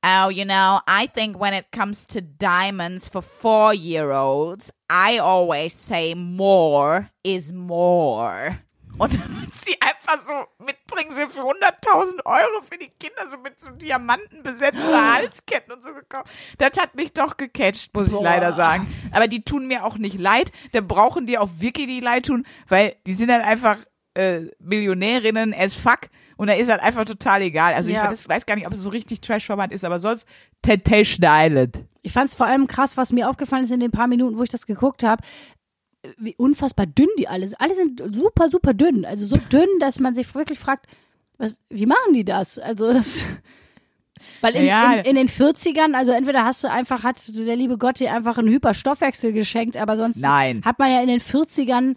Oh, you know, I think when it comes to diamonds for four-year-olds, I always say more is more. Und sie einfach so mitbringen, sie für 100.000 Euro für die Kinder, so mit so Diamanten besetzte [gasps] Halsketten und so gekauft. Das hat mich doch gecatcht, muss ich leider sagen. Aber die tun mir auch nicht leid. Da brauchen die auch wirklich die leid tun, weil die sind dann einfach äh, Millionärinnen as fuck Und da ist halt einfach total egal. Also Ja. ich das, weiß gar nicht, ob es so richtig Trash-Format ist, aber sonst Temptation Island. Ich fand es vor allem krass, was mir aufgefallen ist in den paar Minuten, wo ich das geguckt habe, wie unfassbar dünn die alle sind. Alle sind super, super dünn. Also so dünn, dass man sich wirklich fragt, was, wie machen die das? Also das. [laughs] Weil in, Ja. in, in den 40ern, also entweder hast du einfach, hat der liebe Gott dir einfach einen Hyperstoffwechsel geschenkt, aber sonst Nein. hat man ja in den 40ern,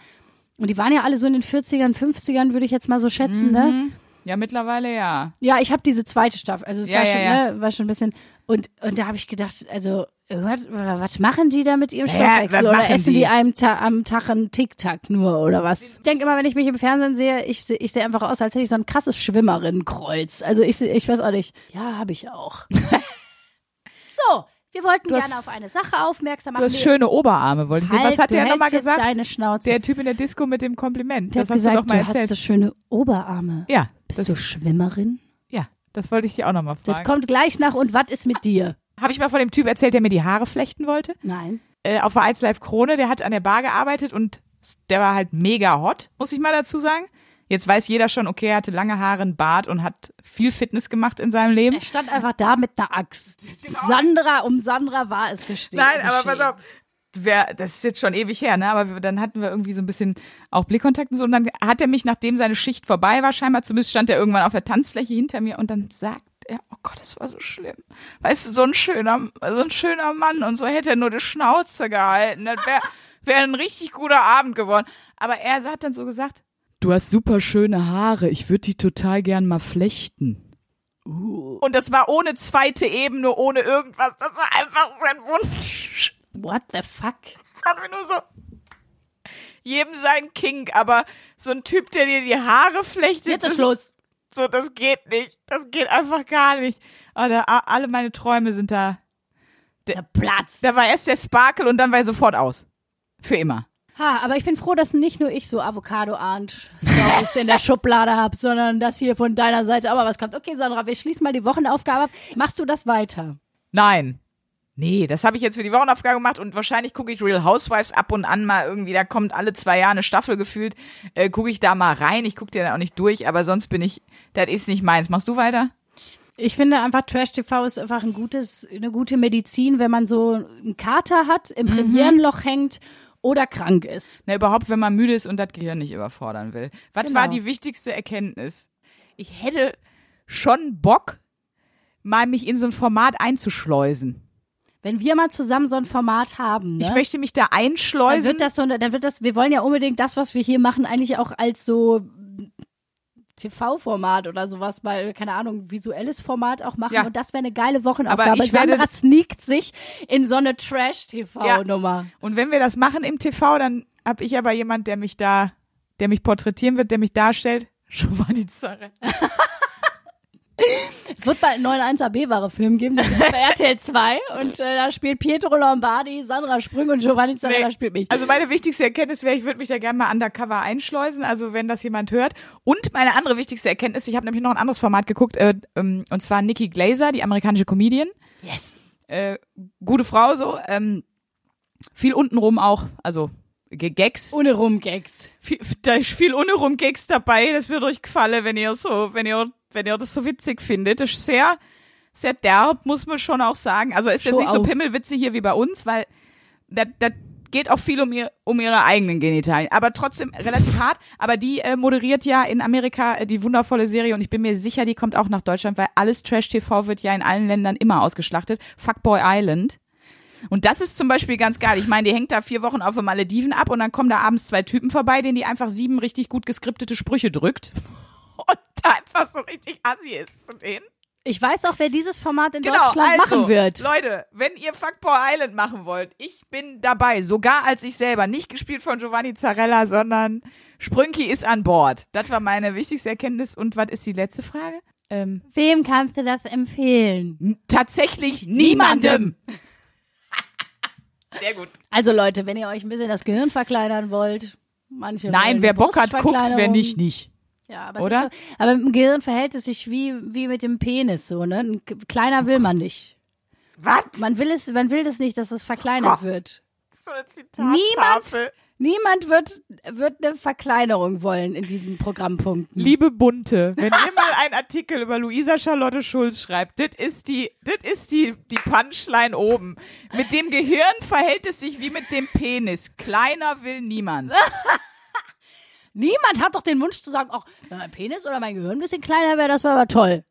und die waren ja alle so in den 40ern, 50ern, würde ich jetzt mal so schätzen, ne? Mhm. Ja, mittlerweile ja. Ja, ich habe diese zweite Staffel, also es Ja, war, ja, schon. Ne, war schon ein bisschen und und da habe ich gedacht, also was, was machen die da mit ihrem Ja, Stoffwechsel oder essen die, die? einem Ta am Tag einen Tic-Tac nur oder was? Ich denke immer, wenn ich mich im Fernsehen sehe, ich sehe ich sehe einfach aus, als hätte ich so ein krasses Schwimmerinnenkreuz. Also ich ich weiß auch nicht. Ja, habe ich auch. [laughs] so, wir wollten Du gerne hast- auf eine Sache aufmerksam Du machen. hast schöne Oberarme, wollte ich halt, Was hat du der nochmal gesagt? Deine Schnauze. Der Typ in der Disco mit dem Kompliment. Der das hast gesagt, du doch mal du hast erzählt. so schöne Oberarme. ja, Bist das, du Schwimmerin? ja, das wollte ich dir auch nochmal Das fragen. kommt gleich nach und was ist mit dir? Habe ich mal von dem Typ erzählt, der mir die Haare flechten wollte? Nein. Äh, auf der Live Krone, der hat an der Bar gearbeitet und der war halt mega hot, muss ich mal dazu sagen. Jetzt weiß jeder schon, okay, er hatte lange Haare, einen Bart und hat viel Fitness gemacht in seinem Leben. Er stand einfach da mit einer Axt. Sandra, um Sandra war es gestehen. Nein, aber pass auf. Wer, das ist jetzt schon ewig her, ne? Aber wir- dann hatten wir irgendwie so ein bisschen auch Blickkontakt und so. Und dann hat er mich, nachdem seine Schicht vorbei war, scheinbar zumindest stand er irgendwann auf der Tanzfläche hinter mir und dann sagt er, oh Gott, das war so schlimm. Weißt du, so ein schöner, so ein schöner Mann und so hätte er nur die Schnauze gehalten. Das wäre wär ein richtig guter Abend geworden. Aber er hat dann so gesagt, du hast super schöne Haare. Ich würde die total gern mal flechten. Und das war ohne zweite Ebene, ohne irgendwas. Das war einfach sein Wunsch. What the fuck? Das hat mir nur so jedem sein King, aber so ein Typ, der dir die Haare flechtet, Jetzt ist Schluss. So, das geht nicht. Das geht einfach gar nicht. A- alle meine Träume sind da. Zerplatzt. Da war erst der Sparkle und dann war er sofort aus. Für immer. Ha, aber ich bin froh, dass nicht nur ich so Avocado-Ahnt-Stories in der [laughs] Schublade habe, sondern dass hier von deiner Seite auch mal was kommt. Okay, Sandra, wir schließen mal die Wochenaufgabe ab. Machst du das weiter? Nein. Nee, das habe ich jetzt für die Wochenaufgabe gemacht und wahrscheinlich gucke ich Real Housewives ab und an mal irgendwie, da kommt alle zwei Jahre eine Staffel gefühlt, äh, gucke ich da mal rein. Ich gucke dir dann auch nicht durch, aber sonst bin ich, das ist nicht meins. Machst du weiter? Ich finde einfach, Trash-TV ist einfach ein gutes, eine gute Medizin, wenn man so einen Kater hat, im Premierenloch hängt oder krank ist. Na, überhaupt, wenn man müde ist und das Gehirn nicht überfordern will. Was Genau. war die wichtigste Erkenntnis? Ich hätte schon Bock, mal mich in so ein Format einzuschleusen. Wenn wir mal zusammen so ein Format haben, ne? Ich möchte mich da dann einschleusen. wird das so, dann wird das, wir wollen ja unbedingt das, was wir hier machen, eigentlich auch als so TV-Format oder sowas, mal, keine Ahnung, visuelles Format auch machen. Ja. Und das wäre eine geile Wochenaufgabe. Aber ich werde- Sandra sneakt sich in so eine Trash-TV-Nummer. und wenn wir das machen im TV, dann habe ich aber jemand, der mich da, der mich porträtieren wird, der mich darstellt. [laughs] Giovanni Zarre. Es wird bald einen neuen 1AB-Ware-Film geben, das ist bei RTL 2 und äh, da spielt Pietro Lombardi, Sandra Sprüng und Giovanni Zarella Nee. spielt mich. Also meine wichtigste Erkenntnis wäre, ich würde mich da gerne mal undercover einschleusen, also wenn das jemand hört. Und meine andere wichtigste Erkenntnis, ich habe nämlich noch ein anderes Format geguckt, äh, ähm, und zwar Nikki Glaser, die amerikanische Comedian. yes. Äh, gute Frau so, ähm, viel untenrum auch, also Gags. Ohne Rumgags. Da ist viel untenrum Gags dabei, das wird euch gefallen, wenn ihr so, wenn ihr, wenn ihr das so witzig findet. Das ist sehr, sehr derb, muss man schon auch sagen. Also ist jetzt Show nicht so auf. Pimmelwitze hier wie bei uns, weil da, da geht auch viel um, ihr, um ihre eigenen Genitalien. Aber trotzdem relativ [laughs] hart. Aber die äh, moderiert ja in Amerika äh, die wundervolle Serie und ich bin mir sicher, die kommt auch nach Deutschland, weil alles Trash-TV wird ja in allen Ländern immer ausgeschlachtet. Fuckboy Island. Und das ist zum Beispiel ganz geil. Ich meine, die hängt da vier Wochen auf den Malediven ab und dann kommen da abends zwei Typen vorbei, denen die einfach sieben richtig gut geskriptete Sprüche drückt. [laughs] Und da einfach so richtig assi ist zu denen. Ich weiß auch, wer dieses Format in Genau, Deutschland also, machen wird. Leute, wenn ihr Fuckboy Island machen wollt, ich bin dabei. Sogar als ich selber. Nicht gespielt von Giovanni Zarella, sondern Sprünki ist an Bord. Das war meine wichtigste Erkenntnis. Und was ist die letzte Frage? Ähm, Wem kannst du das empfehlen? tatsächlich niemandem. Sehr gut. Also Leute, wenn ihr euch ein bisschen das Gehirn verkleinern wollt, manche Nein, wer Bock hat, guckt, wer nicht, nicht. Ja, aber, Oder? So, aber mit dem Gehirn verhält es sich wie, wie mit dem Penis so, ne? Ein Kleiner will man nicht. Was? Man will es, man will das nicht, dass es verkleinert Gott. wird. So eine Zitattafel. Niemand wird, wird eine Verkleinerung wollen in diesen Programmpunkten. Liebe Bunte, wenn ihr mal einen Artikel über Luisa Charlotte Schulz schreibt, das ist die, das ist die, die Punchline oben. Mit dem Gehirn verhält es sich wie mit dem Penis. Kleiner will niemand. [laughs] Niemand hat doch den Wunsch zu sagen, ach, wenn mein Penis oder mein Gehirn ein bisschen kleiner wäre, das wäre aber toll.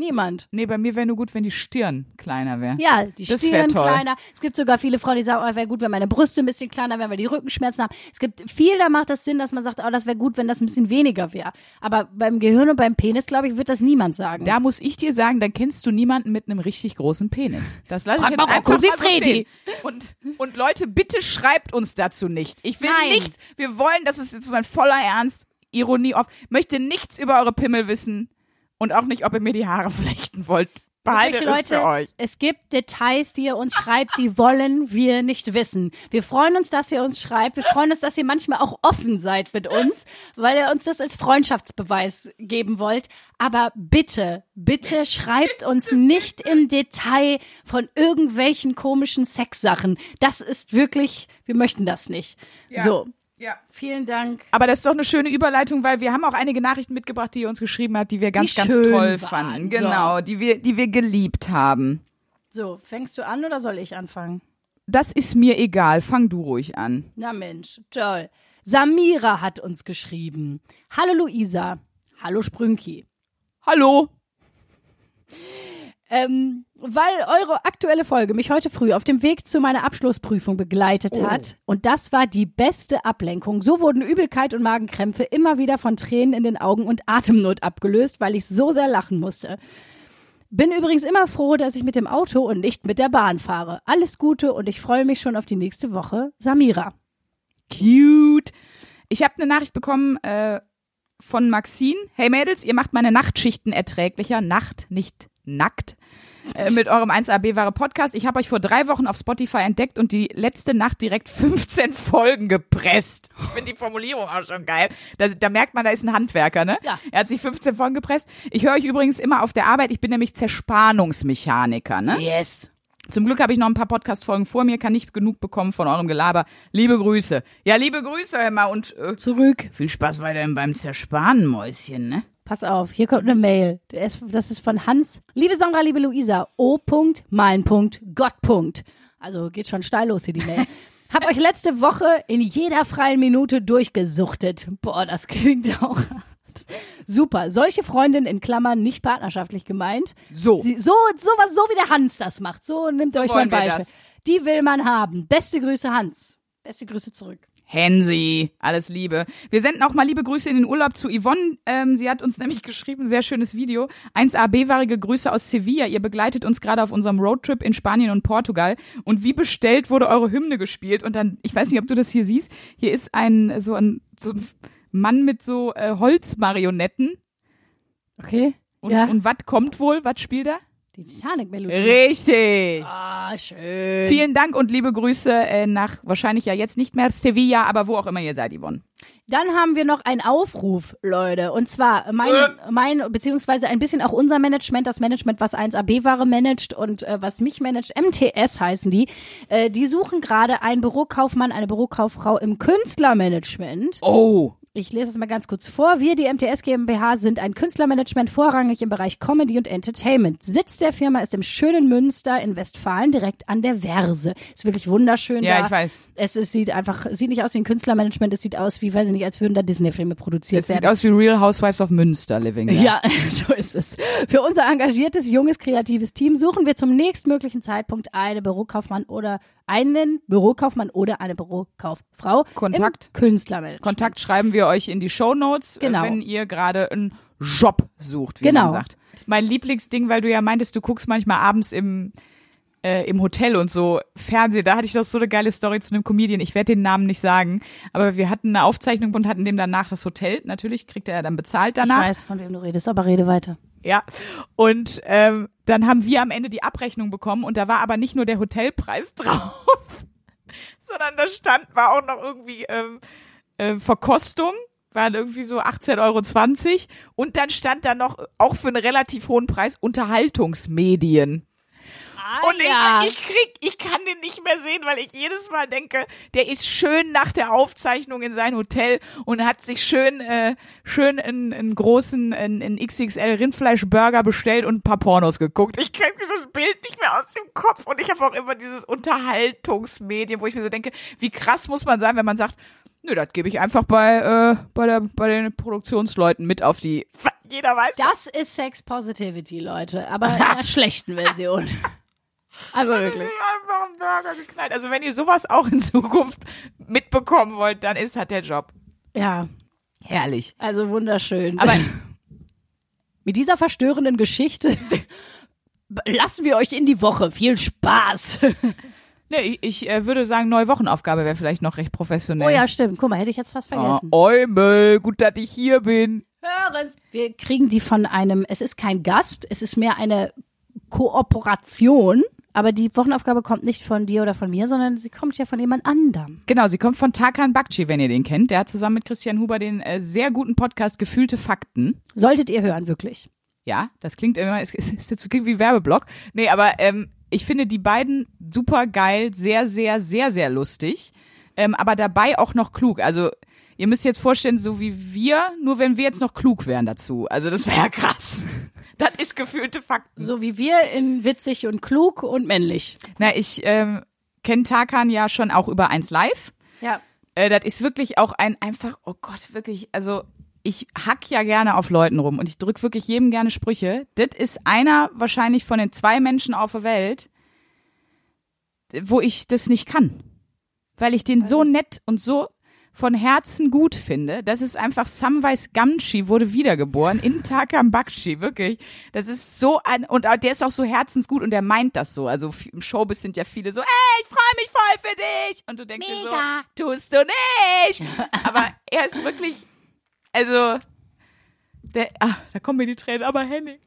Niemand. Nee, bei mir wäre nur gut, wenn die Stirn kleiner wäre. Ja, die Das Stirn kleiner. Es gibt sogar viele Frauen, die sagen, oh, wäre gut, wenn meine Brüste ein bisschen kleiner wären, weil die Rückenschmerzen haben. Es gibt viel, da macht das Sinn, dass man sagt, oh, das wäre gut, wenn das ein bisschen weniger wäre. Aber beim Gehirn und beim Penis, glaube ich, wird das niemand sagen. Da muss ich dir sagen, dann kennst du niemanden mit einem richtig großen Penis. Das lasse ich jetzt einfach mal so stehen. Und, und Leute, bitte schreibt uns dazu nicht. Ich will Nein. nichts. Wir wollen, das ist jetzt mein voller Ernst, Ironie auf. Möchte nichts über eure Pimmel wissen und auch nicht, ob ihr mir die Haare [laughs] flechten wollt. Behaltet Solche es für euch. es gibt Details, die ihr uns schreibt, die wollen wir nicht wissen. Wir freuen uns, dass ihr uns schreibt. Wir freuen uns, dass ihr manchmal auch offen seid mit uns, weil ihr uns das als Freundschaftsbeweis geben wollt. Aber bitte, bitte schreibt uns nicht im Detail von irgendwelchen komischen Sexsachen. Das ist wirklich, wir möchten das nicht. Ja. So, Ja. vielen Dank. Aber das ist doch eine schöne Überleitung, weil wir haben auch einige Nachrichten mitgebracht, die ihr uns geschrieben habt, die wir ganz, ganz schön toll waren. fanden. So. Genau, die wir, die wir geliebt haben. So, fängst du an oder soll ich anfangen? Das ist mir egal. Fang du ruhig an. Na Mensch, toll. Samira hat uns geschrieben. Hallo Luisa. Hallo Sprünki. Hallo. Ähm, weil eure aktuelle Folge mich heute früh auf dem Weg zu meiner Abschlussprüfung begleitet hat. Und das war die beste Ablenkung. So wurden Übelkeit und Magenkrämpfe immer wieder von Tränen in den Augen und Atemnot abgelöst, weil ich so sehr lachen musste. Bin übrigens immer froh, dass ich mit dem Auto und nicht mit der Bahn fahre. Alles Gute und ich freue mich schon auf die nächste Woche. Samira. Cute. Ich habe eine Nachricht bekommen äh, von Maxine. Hey Mädels, ihr macht meine Nachtschichten erträglicher. Nacht, nicht nackt. Äh, mit eurem 1AB wahre Podcast. Ich habe euch vor drei Wochen auf Spotify entdeckt und die letzte Nacht direkt [laughs] 15 Folgen gepresst. Ich finde die Formulierung auch schon geil. Da, da merkt man, da ist ein Handwerker, ne? Ja. Er hat sich 15 Folgen gepresst. Ich höre euch übrigens immer auf der Arbeit. Ich bin nämlich Zerspannungsmechaniker, ne? Yes. Zum Glück habe ich noch ein paar Podcast-Folgen vor mir, kann nicht genug bekommen von eurem Gelaber. Liebe Grüße. Ja, liebe Grüße, mal, und äh, Zurück. viel Spaß weiterhin beim Zerspanen, Mäuschen, ne? Pass auf, hier kommt eine Mail. Das ist von Hans. Liebe Sandra, liebe Luisa, O. Mein Punkt, Gott. Also geht schon steil los hier die Mail. [laughs] Hab euch letzte Woche in jeder freien Minute durchgesuchtet. Boah, das klingt [laughs] auch hart. Super. Solche Freundin in Klammern nicht partnerschaftlich gemeint. So. Sie, so, sowas, so wie der Hans das macht. So nimmt euch mal ein Beispiel. Die will man haben. Beste Grüße, Hans. Beste Grüße zurück. Hensi, alles Liebe. Wir senden auch mal liebe Grüße in den Urlaub zu Yvonne. Ähm, sie hat uns nämlich geschrieben, sehr schönes Video. 1AB-warige Grüße aus Sevilla. Ihr begleitet uns gerade auf unserem Roadtrip in Spanien und Portugal. Und wie bestellt wurde eure Hymne gespielt. Und dann, ich weiß nicht, ob du das hier siehst, hier ist ein, so ein, so ein Mann mit so äh, Holzmarionetten. Okay? Und, ja. und was kommt wohl? Was spielt er? Die Titanic-Melodie. Richtig. Ah, schön. Vielen Dank und liebe Grüße äh, nach wahrscheinlich ja jetzt nicht mehr Sevilla, aber wo auch immer ihr seid, Yvonne. Dann haben wir noch einen Aufruf, Leute. Und zwar mein, mein beziehungsweise ein bisschen auch unser Management, das Management, was 1AB-Ware managt und äh, was mich managt, MTS heißen die. Äh, die suchen gerade einen Bürokaufmann, eine Bürokauffrau im Künstlermanagement. Oh. Ich lese es mal ganz kurz vor. Wir, die MTS GmbH, sind ein Künstlermanagement vorrangig im Bereich Comedy und Entertainment. Sitz der Firma ist im schönen Münster in Westfalen, direkt an der Verse. Ist wirklich wunderschön Ja, da. ich weiß. Es, es sieht einfach, es sieht nicht aus wie ein Künstlermanagement, es sieht aus wie, weiß ich nicht, als würden da Disney-Filme produziert Es sieht werden. aus wie Real Housewives of Münster Living. Ja, [laughs] so ist es. Für unser engagiertes, junges, kreatives Team suchen wir zum nächstmöglichen Zeitpunkt eine Bürokaufmann oder einen Bürokaufmann oder eine Bürokauffrau Kontakt. Künstlermanagement. Kontakt schreiben wir euch in die Shownotes, Genau. äh, wenn ihr gerade einen Job sucht, wie Genau. man sagt. Mein Lieblingsding, weil du ja meintest, du guckst manchmal abends im äh, im Hotel und so Fernsehen, da hatte ich doch so eine geile Story zu einem Comedian. Ich werde den Namen nicht sagen, aber wir hatten eine Aufzeichnung und hatten dem danach das Hotel. Natürlich kriegt er ja dann bezahlt Ich danach. weiß, von wem du redest, aber rede weiter. Ja. Und ähm, dann haben wir am Ende die Abrechnung bekommen und da war aber nicht nur der Hotelpreis [laughs] drauf, sondern da stand, war auch noch irgendwie ähm, äh, Verkostung, waren irgendwie so 18,20 Euro und dann stand da noch, auch für einen relativ hohen Preis, Unterhaltungsmedien. Und ja. ich, ich krieg, ich kann den nicht mehr sehen, weil ich jedes Mal denke, der ist schön nach der Aufzeichnung in sein Hotel und hat sich schön, äh, schön in, in großen, in, in XXL Rindfleischburger bestellt und ein paar Pornos geguckt. Ich krieg dieses Bild nicht mehr aus dem Kopf und ich habe auch immer dieses Unterhaltungsmedien, wo ich mir so denke, wie krass muss man sein, wenn man sagt, nö, das gebe ich einfach bei, äh, bei, der, bei den Produktionsleuten mit auf die. Jeder weiß Das ist Sex Positivity, Leute, aber in [laughs] der schlechten Version. Also wirklich. einfach einen Burger geknallt. Also wenn ihr sowas auch in Zukunft mitbekommen wollt, dann ist halt der Job. Ja, Herrlich. also wunderschön. Aber [laughs] mit dieser verstörenden Geschichte lassen wir euch in die Woche. Viel Spaß. [laughs] ne, ich, ich äh, würde sagen, neue Wochenaufgabe wäre vielleicht noch recht professionell. Oh ja, stimmt. Guck mal, hätte ich jetzt fast Oh, vergessen. Eumel, gut, dass ich hier bin. Hören's. Wir kriegen die von einem, es ist kein Gast, es ist mehr eine Kooperation. Aber die Wochenaufgabe kommt nicht von dir oder von mir, sondern sie kommt ja von jemand anderem. Genau, sie kommt von Tarkan Bakci, wenn ihr den kennt. Der hat zusammen mit Christian Huber den äh, sehr guten Podcast Gefühlte Fakten. Solltet ihr hören, wirklich. Ja, das klingt immer, es, es, es, es klingt wie Werbeblock. Nee, aber ähm, ich finde die beiden super geil, sehr, sehr, sehr, sehr lustig. Ähm, aber dabei auch noch klug. Also ihr müsst jetzt vorstellen, so wie wir, nur wenn wir jetzt noch klug wären dazu. Also das wäre ja krass. Das ist gefühlte Fakten. So wie wir in witzig und klug und männlich. Na, ich ähm, kenne Tarkan ja schon auch über 1 Live. Ja. Äh, das ist wirklich auch ein einfach, oh Gott, wirklich, also ich hack ja gerne auf Leuten rum und ich drück wirklich jedem gerne Sprüche. Das ist einer wahrscheinlich von den zwei Menschen auf der Welt, wo ich das nicht kann. Weil ich den so nett und so von Herzen gut finde. Das ist einfach Samwise Gamgee wurde wiedergeboren in Takam Bakshi, wirklich. Das ist so ein, und der ist auch so herzensgut und der meint das so. Also im Showbiz sind ja viele so, ey, ich freue mich voll für dich. Und du denkst dir Mega. so, tust du nicht. Aber er ist wirklich, also, der, ah, da kommen mir die Tränen, aber Henning.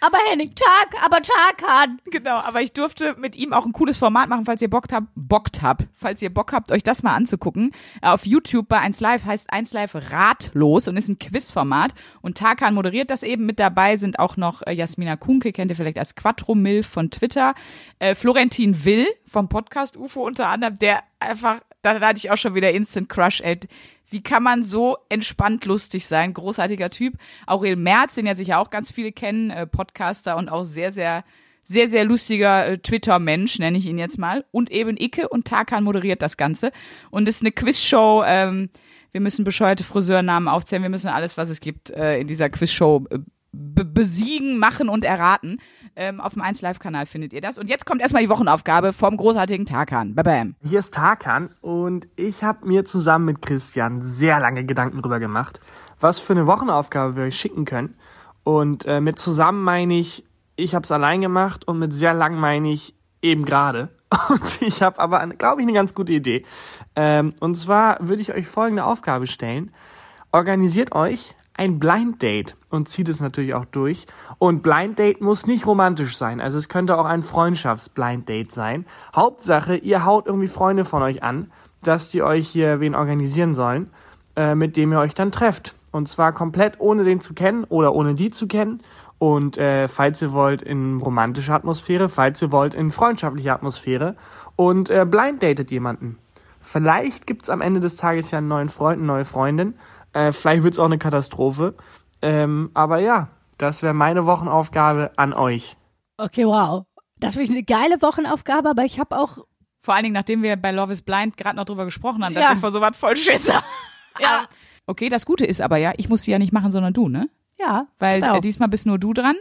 Aber Henning, Tag, aber Tarkan. Genau, aber ich durfte mit ihm auch ein cooles Format machen, falls ihr Bock habt, bockt habt, falls ihr Bock habt, euch das mal anzugucken. Äh, Auf YouTube bei 1 Live heißt 1 Live ratlos und ist ein Quizformat und Tarkan moderiert das eben. Mit dabei sind auch noch äh, Jasmina Kunke, kennt ihr vielleicht als Quattro Mil von Twitter, äh, Florentin Will vom Podcast UFO unter anderem, der einfach, da, da hatte ich auch schon wieder Instant Crush, ey. Wie kann man so entspannt lustig sein? Großartiger Typ. Aurel Merz, den ja sicher auch ganz viele kennen, äh, Podcaster und auch sehr, sehr, sehr, sehr lustiger äh, Twitter-Mensch, nenne ich ihn jetzt mal. Und eben Icke und Tarkan moderiert das Ganze. Und ist eine Quizshow. Ähm, wir müssen bescheuerte Friseurnamen aufzählen. Wir müssen alles, was es gibt, äh, in dieser Quizshow äh, besiegen, machen und erraten. Ähm, auf dem 1 Live-Kanal findet ihr das. Und jetzt kommt erstmal die Wochenaufgabe vom großartigen Tarkan. Bam, bam. Hier ist Tarkan und ich habe mir zusammen mit Christian sehr lange Gedanken drüber gemacht, was für eine Wochenaufgabe wir euch schicken können. Und äh, mit zusammen meine ich, ich habe es allein gemacht und mit sehr lang meine ich eben gerade. [laughs] Und ich habe aber, glaube ich, eine ganz gute Idee. Ähm, und zwar würde ich euch folgende Aufgabe stellen. Organisiert euch ein Blind Date und zieht es natürlich auch durch. Und Blind Date muss nicht romantisch sein. Also es könnte auch ein Freundschafts-Blind Date sein. Hauptsache, ihr haut irgendwie Freunde von euch an, dass die euch hier wen organisieren sollen, äh, mit dem ihr euch dann trefft. Und zwar komplett ohne den zu kennen oder ohne die zu kennen. Und äh, falls ihr wollt in romantischer Atmosphäre, falls ihr wollt in freundschaftlicher Atmosphäre und äh, blind datet jemanden. Vielleicht gibt's am Ende des Tages ja einen neuen Freund, eine neue Freundin. Äh, vielleicht wird's auch eine Katastrophe. Ähm, aber ja, das wäre meine Wochenaufgabe an euch. Okay, wow. Das finde ich eine geile Wochenaufgabe, aber ich habe auch, Vor allen Dingen, nachdem wir bei Love is Blind gerade noch drüber gesprochen haben, Ja. dass wir vor sowas voll Schiss haben. [laughs] ja, Okay, das Gute ist aber ja, ich muss sie ja nicht machen, sondern du, ne? ja, Weil genau. äh, diesmal bist nur du dran.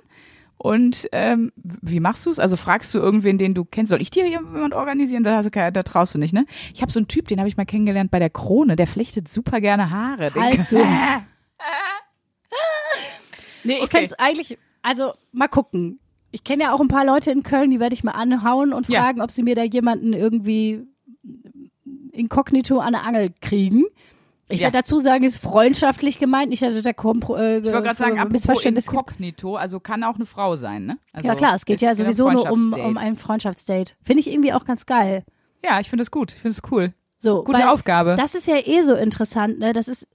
Und ähm, wie machst du's? Also fragst du irgendwen, den du kennst? Soll ich dir jemand organisieren? Da, hast du, keine- da traust du nicht, ne? Ich habe so einen Typ, den habe ich mal kennengelernt bei der Krone. Der flechtet super gerne Haare. Den Halt du. [laughs] Nee, ich Okay. fänd's eigentlich, also mal gucken. Ich kenne ja auch ein paar Leute in Köln, die werde ich mal anhauen und Ja. fragen, ob sie mir da jemanden irgendwie inkognito an der Angel kriegen. Ich Ja. werde dazu sagen, ist freundschaftlich gemeint, nicht, dass da Kompro äh, Ich wollte gerade sagen, apropos Missverständnis gibt. inkognito, also kann auch eine Frau sein, ne? Also Ja klar, es geht ja sowieso nur um, um ein Freundschaftsdate. Finde ich irgendwie auch ganz geil. Ja, ich finde es gut. Ich finde es cool. So, Gute Aufgabe. Das ist ja eh so interessant, ne? Das ist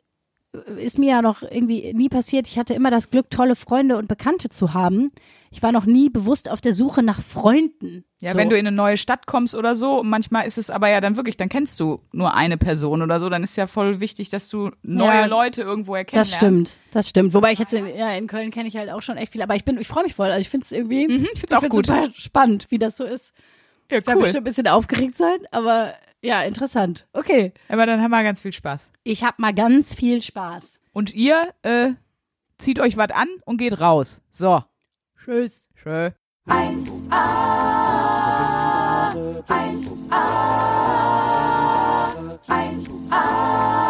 äh, ist mir ja noch irgendwie nie passiert. Ich hatte immer das Glück, tolle Freunde und Bekannte zu haben. Ich war noch nie bewusst auf der Suche nach Freunden. Ja, so. wenn du in eine neue Stadt kommst oder so, manchmal ist es aber ja dann wirklich, dann kennst du nur eine Person oder so, dann ist ja voll wichtig, dass du neue Ja, Leute irgendwo das erkennst. stimmt, das stimmt. Wobei ich jetzt in, ja, in Köln kenne ich halt auch schon echt viel, aber ich bin, ich freue mich voll. Also ich finde es irgendwie, Mhm, ich auch gut. super spannend, wie das so ist. Ja, Ich werde cool. bestimmt ein bisschen aufgeregt sein, aber ja, interessant. Okay, Aber dann haben wir ganz viel Spaß. ich habe mal ganz viel Spaß. Und ihr äh, zieht euch was an und geht raus. So. Tschüss. Schön. 1a, 1a, 1a,